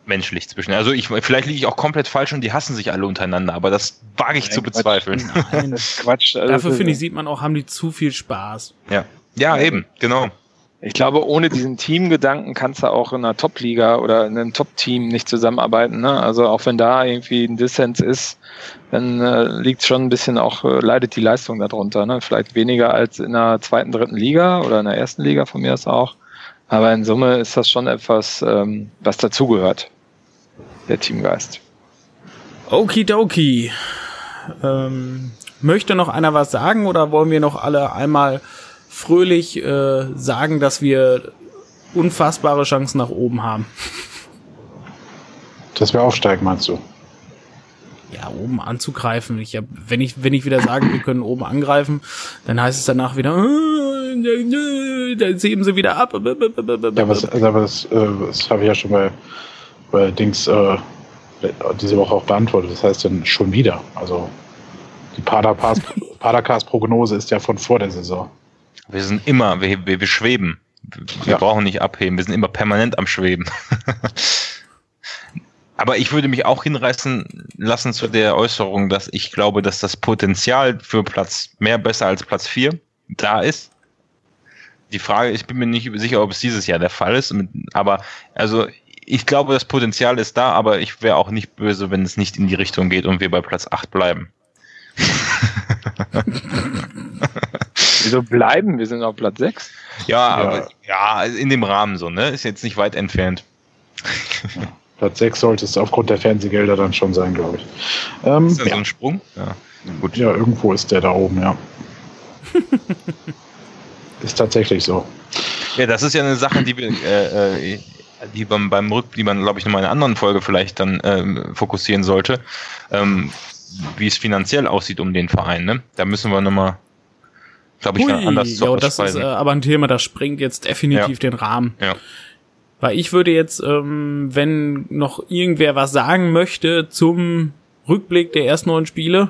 Menschlich zwischen. Also ich, vielleicht liege ich auch komplett falsch und die hassen sich alle untereinander, aber das wage ich Nein, zu Quatsch. bezweifeln. Nein. Quatsch. Also, Dafür finde ich, sieht man auch, haben die zu viel Spaß. Ja. Ja, eben, genau. Ich glaube, ohne diesen Teamgedanken kannst du auch in einer Top-Liga oder in einem Top-Team nicht zusammenarbeiten. Ne? Also auch wenn da irgendwie ein Dissens ist, dann äh, liegt schon ein bisschen auch, äh, leidet die Leistung darunter. Ne? Vielleicht weniger als in der zweiten, dritten Liga oder in der ersten Liga von mir aus auch. Aber in Summe ist das schon etwas, ähm, was dazugehört, der Teamgeist. Okidoki. Ähm, möchte noch einer was sagen oder wollen wir noch alle einmal fröhlich äh, sagen, dass wir unfassbare Chancen nach oben haben? Dass wir aufsteigen, meinst du? Ja, oben anzugreifen. Ich hab, wenn ich wenn ich wieder sage, wir können oben angreifen, dann heißt es danach wieder, äh, dann heben sie wieder ab. Ja, was, aber das, äh, das habe ich ja schon bei, bei Dings äh, diese Woche auch beantwortet. Das heißt dann schon wieder. Also die Padercast- Padercast-Prognose ist ja von vor der Saison. Wir sind immer, wir, wir, wir schweben. Wir Ja. brauchen nicht abheben, wir sind immer permanent am Schweben. Aber ich würde mich auch hinreißen lassen zu der Äußerung, dass ich glaube, dass das Potenzial für Platz mehr besser als Platz 4 da ist. Die Frage, ich bin mir nicht sicher, ob es dieses Jahr der Fall ist, aber also ich glaube, das Potenzial ist da, aber ich wäre auch nicht böse, wenn es nicht in die Richtung geht und wir bei Platz 8 bleiben. Wieso bleiben? Wir sind auf Platz 6. Ja, ja, aber ja, in dem Rahmen so, ne? Ist jetzt nicht weit entfernt. Platz 6 sollte es aufgrund der Fernsehgelder dann schon sein, glaube ich. Ähm, ist das ja. so ein Sprung? Ja. Gut. Ja, irgendwo ist der da oben, ja. ist tatsächlich so. Ja, das ist ja eine Sache, die wir, äh, äh die man beim Rück, die man, glaube ich, nochmal in einer anderen Folge vielleicht dann ähm, fokussieren sollte, ähm, wie es finanziell aussieht um den Verein. Ne? Da müssen wir nochmal, glaube ich, Hui, anders zu Ja, das ist äh, aber ein Thema, das springt jetzt definitiv ja. den Rahmen. Ja. Weil ich würde jetzt, ähm, wenn noch irgendwer was sagen möchte zum Rückblick der ersten neun Spiele,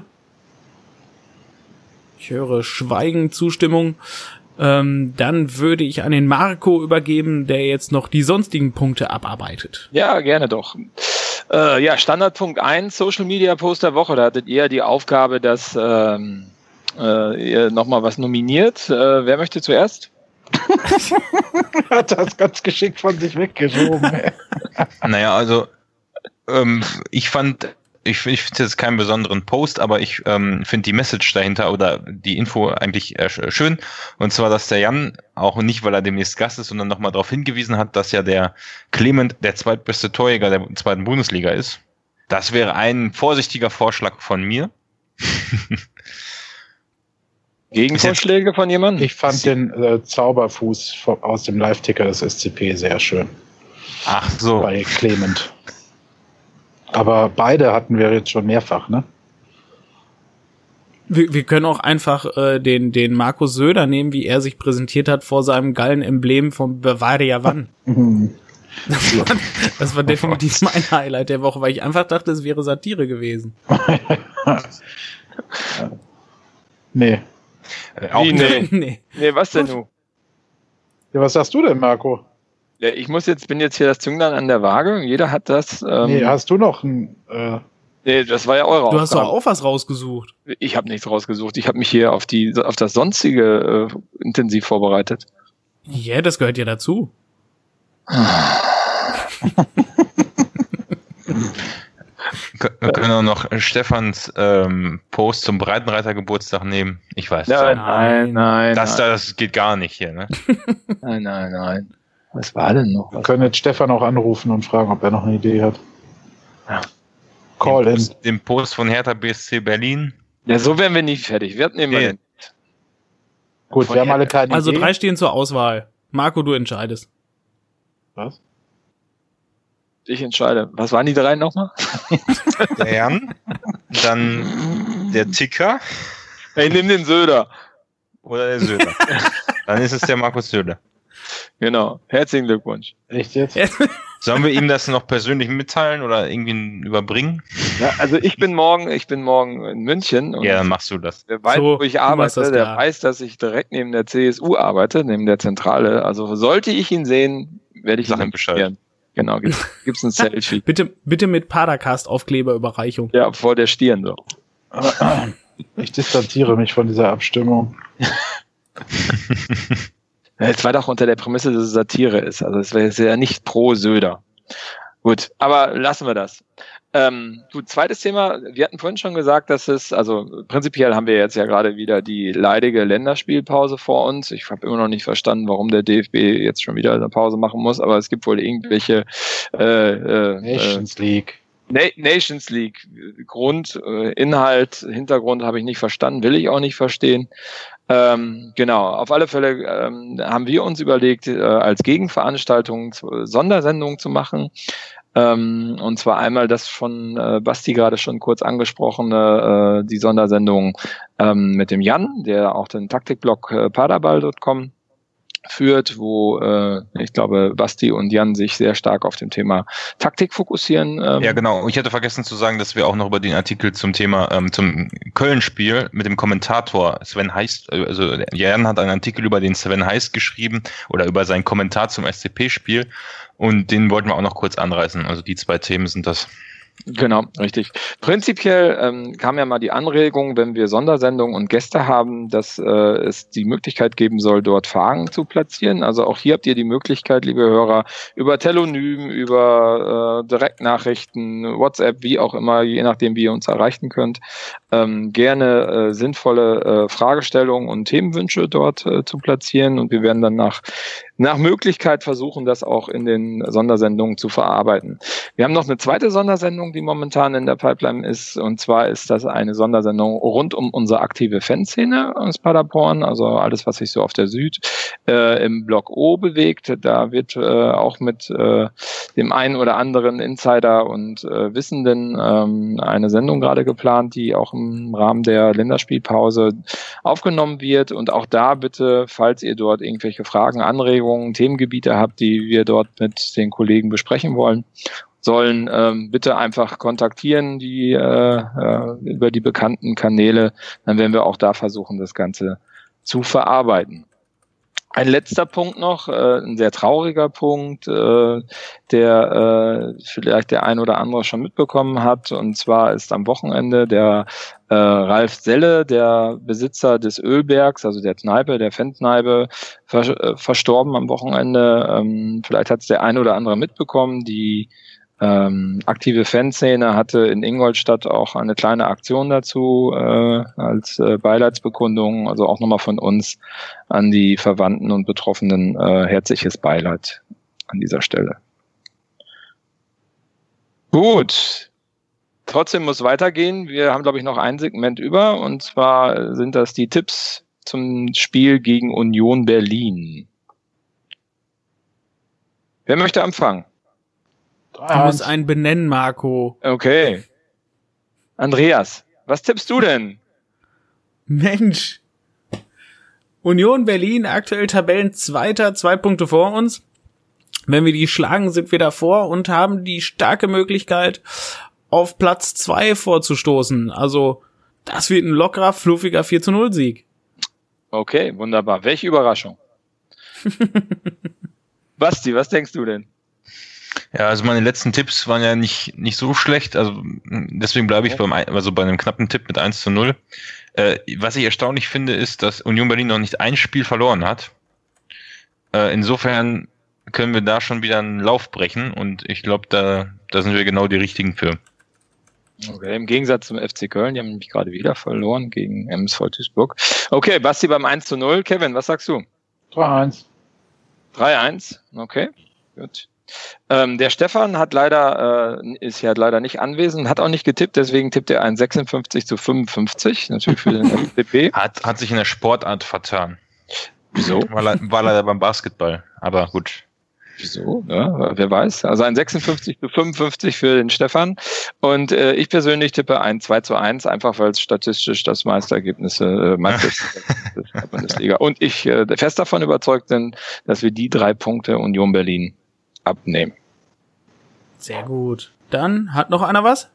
ich höre Schweigen, Zustimmung, ähm, dann würde ich an den Marco übergeben, der jetzt noch die sonstigen Punkte abarbeitet. Ja, gerne doch. Äh, ja, Standardpunkt 1, Social Media Post der Woche. Da hattet ihr die Aufgabe, dass ähm, äh, nochmal was nominiert. Äh, wer möchte zuerst? Hat das ganz geschickt von sich weggeschoben. naja, also ähm, ich fand, ich, ich finde jetzt keinen besonderen Post, aber ich ähm, finde die Message dahinter oder die Info eigentlich äh, schön. Und zwar, dass der Jan, auch nicht, weil er demnächst Gast ist, sondern nochmal darauf hingewiesen hat, dass ja der Clement der zweitbeste Torjäger der zweiten Bundesliga ist. Das wäre ein vorsichtiger Vorschlag von mir. Gegenvorschläge von jemandem? Ich fand den äh, Zauberfuß aus dem Live-Ticker des SCP sehr schön. Ach so. Bei Clement. Aber beide hatten wir jetzt schon mehrfach, ne? Wir, wir können auch einfach äh, den, den Markus Söder nehmen, wie er sich präsentiert hat vor seinem geilen Emblem vom Bavaria Wann. Das war, das war definitiv mein Highlight der Woche, weil ich einfach dachte, es wäre Satire gewesen. nee, äh, auch nee. nee. nee. was denn du? Ja, was sagst du denn, Marco? Ja, ich muss jetzt, bin jetzt hier das Zünglein an der Waage. Jeder hat das. Ähm, nee, hast du noch ein. Äh Nee, das war ja eure Du Aufgabe. hast doch auch was rausgesucht. Ich habe nichts rausgesucht. Ich habe mich hier auf die auf das sonstige äh, intensiv vorbereitet. Ja, yeah, das gehört ja dazu. Wir können auch noch Stefans ähm, Post zum Breitenreiter-Geburtstag nehmen. Ich weiß nein, nein, nein. Das, das geht gar nicht hier, ne? nein, nein, nein. Was war denn noch? Wir können jetzt Stefan auch anrufen und fragen, ob er noch eine Idee hat. Ja. Call den in. Post, den Post von Hertha BSC Berlin. Ja, so werden wir nicht fertig. Wir nehmen nee. Gut, wir haben alle keine Also Idee. drei stehen zur Auswahl. Marco, du entscheidest. Was? Ich entscheide. Was waren die drei nochmal? Der Jan, dann der Ticker. Ich nehme den Söder. Oder der Söder. dann ist es der Markus Söder. Genau. Herzlichen Glückwunsch. Echt jetzt? Sollen wir ihm das noch persönlich mitteilen oder irgendwie überbringen? Ja, also ich bin morgen, ich bin morgen in München. Und ja, dann machst du das. Der weiß, so, wo ich arbeite, der weiß, dass ich direkt neben der CSU arbeite, neben der Zentrale. Also sollte ich ihn sehen, werde ich Sag Bescheid. Genau, gibt's, gibt's ein Selfie. bitte, bitte mit Padercast-Aufkleberüberreichung. Ja, vor der Stirn so. Ich distanziere mich von dieser Abstimmung. Es war doch unter der Prämisse, dass es Satire ist. Also es wäre ja nicht pro Söder. Gut, aber lassen wir das. Ähm, gut, zweites Thema. Wir hatten vorhin schon gesagt, dass es, also prinzipiell haben wir jetzt ja gerade wieder die leidige Länderspielpause vor uns. Ich habe immer noch nicht verstanden, warum der DFB jetzt schon wieder eine Pause machen muss, aber es gibt wohl irgendwelche äh, äh, Nations League. Na Nations League. Grund, äh, Inhalt, Hintergrund habe ich nicht verstanden, will ich auch nicht verstehen. Ähm, genau, auf alle Fälle ähm, haben wir uns überlegt, äh, als Gegenveranstaltung Sondersendungen zu machen. Ähm, und zwar einmal das von äh, Basti gerade schon kurz angesprochene, äh, die Sondersendung ähm, mit dem Jan, der auch den Taktikblog äh, paderball.com führt, wo äh, ich glaube, Basti und Jan sich sehr stark auf dem Thema Taktik fokussieren. Ähm. Ja, genau. Ich hatte vergessen zu sagen, dass wir auch noch über den Artikel zum Thema, ähm, zum Köln-Spiel mit dem Kommentator Sven Heist, also Jan hat einen Artikel über den Sven Heist geschrieben oder über seinen Kommentar zum SCP-Spiel und den wollten wir auch noch kurz anreißen. Also die zwei Themen sind das. Genau, richtig. Prinzipiell ähm, kam ja mal die Anregung, wenn wir Sondersendungen und Gäste haben, dass äh, es die Möglichkeit geben soll, dort Fragen zu platzieren. Also auch hier habt ihr die Möglichkeit, liebe Hörer, über Telonym, über äh, Direktnachrichten, WhatsApp, wie auch immer, je nachdem, wie ihr uns erreichen könnt, ähm, gerne äh, sinnvolle äh, Fragestellungen und Themenwünsche dort äh, zu platzieren. Und wir werden dann nach nach Möglichkeit versuchen, das auch in den Sondersendungen zu verarbeiten. Wir haben noch eine zweite Sondersendung, die momentan in der Pipeline ist. Und zwar ist das eine Sondersendung rund um unsere aktive Fanszene aus Paderborn, also alles, was sich so auf der Süd äh, im Block O bewegt. Da wird äh, auch mit äh, dem einen oder anderen Insider und äh, Wissenden ähm, eine Sendung gerade geplant, die auch im Rahmen der Länderspielpause aufgenommen wird. Und auch da bitte, falls ihr dort irgendwelche Fragen, Anregungen, Anregungen, Themengebiete habt, die wir dort mit den Kollegen besprechen wollen, sollen ähm, bitte einfach kontaktieren, die äh, äh, über die bekannten Kanäle. Dann werden wir auch da versuchen, das Ganze zu verarbeiten. Ein letzter Punkt noch, äh, ein sehr trauriger Punkt, äh, der äh, vielleicht der ein oder andere schon mitbekommen hat. Und zwar ist am Wochenende der äh, Ralf Selle, der Besitzer des Ölbergs, also der Kneipe, der Fentkneipe, vers äh, verstorben am Wochenende. Ähm, vielleicht hat es der ein oder andere mitbekommen. Die ähm, aktive Fanszene hatte in Ingolstadt auch eine kleine Aktion dazu äh, als äh, Beileidsbekundung, also auch nochmal von uns an die Verwandten und Betroffenen äh, herzliches Beileid an dieser Stelle. Gut. Trotzdem muss weitergehen. Wir haben, glaube ich, noch ein Segment über und zwar sind das die Tipps zum Spiel gegen Union Berlin. Wer möchte anfangen? Du musst einen benennen, Marco. Okay. Andreas, was tippst du denn? Mensch. Union Berlin, aktuell Tabellenzweiter, zwei Punkte vor uns. Wenn wir die schlagen, sind wir davor und haben die starke Möglichkeit, auf Platz zwei vorzustoßen. Also, das wird ein lockerer, fluffiger 4 zu 0 Sieg. Okay, wunderbar. Welche Überraschung. Basti, was denkst du denn? Ja, also meine letzten Tipps waren ja nicht, nicht so schlecht, also deswegen bleibe ich beim, also bei einem knappen Tipp mit 1 zu 0. Äh, was ich erstaunlich finde, ist, dass Union Berlin noch nicht ein Spiel verloren hat. Äh, insofern können wir da schon wieder einen Lauf brechen und ich glaube, da, da sind wir genau die richtigen für. Okay, im Gegensatz zum FC Köln, die haben nämlich gerade wieder verloren gegen MSV Duisburg. Okay, Basti beim 1 zu 0. Kevin, was sagst du? 3-1. 3-1, okay, gut. Ähm, der Stefan hat leider, äh, ist ja leider nicht anwesend, hat auch nicht getippt, deswegen tippt er ein 56 zu 55, natürlich für den FDP. Hat, hat sich in der Sportart vertan. Wieso? War, war leider beim Basketball, aber gut. Wieso? Ja, wer weiß. Also ein 56 zu 55 für den Stefan. Und äh, ich persönlich tippe ein 2 zu 1, einfach weil es statistisch das Meisterergebnis äh, Meisterergebnis der Bundesliga. Und ich äh, fest davon überzeugt bin, dass wir die drei Punkte Union Berlin abnehmen. Sehr gut. Dann hat noch einer was?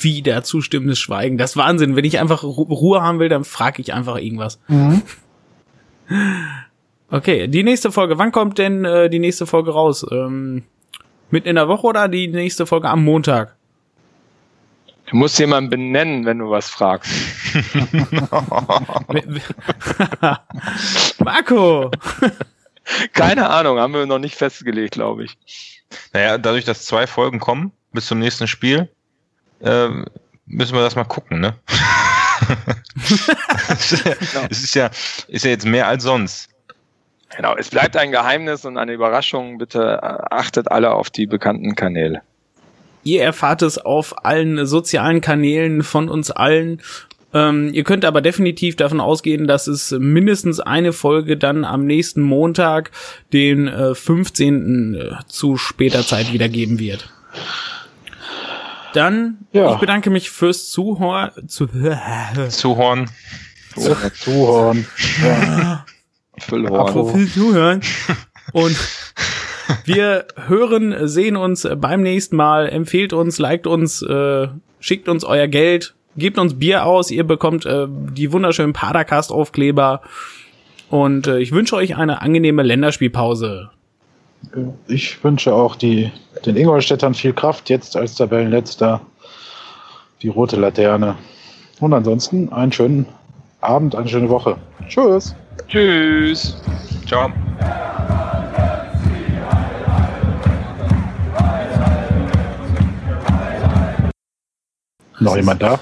Wieder zustimmendes Schweigen. Das ist Wahnsinn. Wenn ich einfach Ruhe haben will, dann frage ich einfach irgendwas. Mhm. Okay, die nächste Folge. Wann kommt denn äh, die nächste Folge raus? Ähm, mitten in der Woche oder die nächste Folge am Montag? Du musst jemanden benennen, wenn du was fragst. Marco! Keine Ahnung, haben wir noch nicht festgelegt, glaube ich. Naja, dadurch, dass zwei Folgen kommen bis zum nächsten Spiel, äh, müssen wir das mal gucken, ne? es ist ja, ist ja jetzt mehr als sonst. Genau, es bleibt ein Geheimnis und eine Überraschung. Bitte äh, achtet alle auf die bekannten Kanäle. Ihr erfahrt es auf allen sozialen Kanälen von uns allen ähm, ihr könnt aber definitiv davon ausgehen, dass es mindestens eine Folge dann am nächsten Montag, den äh, 15. Äh, zu später Zeit wieder geben wird. Dann, ja. ich bedanke mich fürs Zuhören. Zu, Zuhören. Zuhören. Ja. Füllhorn. Apropos zuhören. Und wir hören, sehen uns beim nächsten Mal. Empfehlt uns, liked uns, äh, schickt uns euer Geld, gebt uns Bier aus. Ihr bekommt äh, die wunderschönen Padercast-Aufkleber. Und äh, ich wünsche euch eine angenehme Länderspielpause. Ich wünsche auch die, den Ingolstädtern viel Kraft, jetzt als Tabellenletzter. Die rote Laterne. Und ansonsten einen schönen Abend, eine schöne Woche. Tschüss. Tschüss. Ciao. Noch jemand da?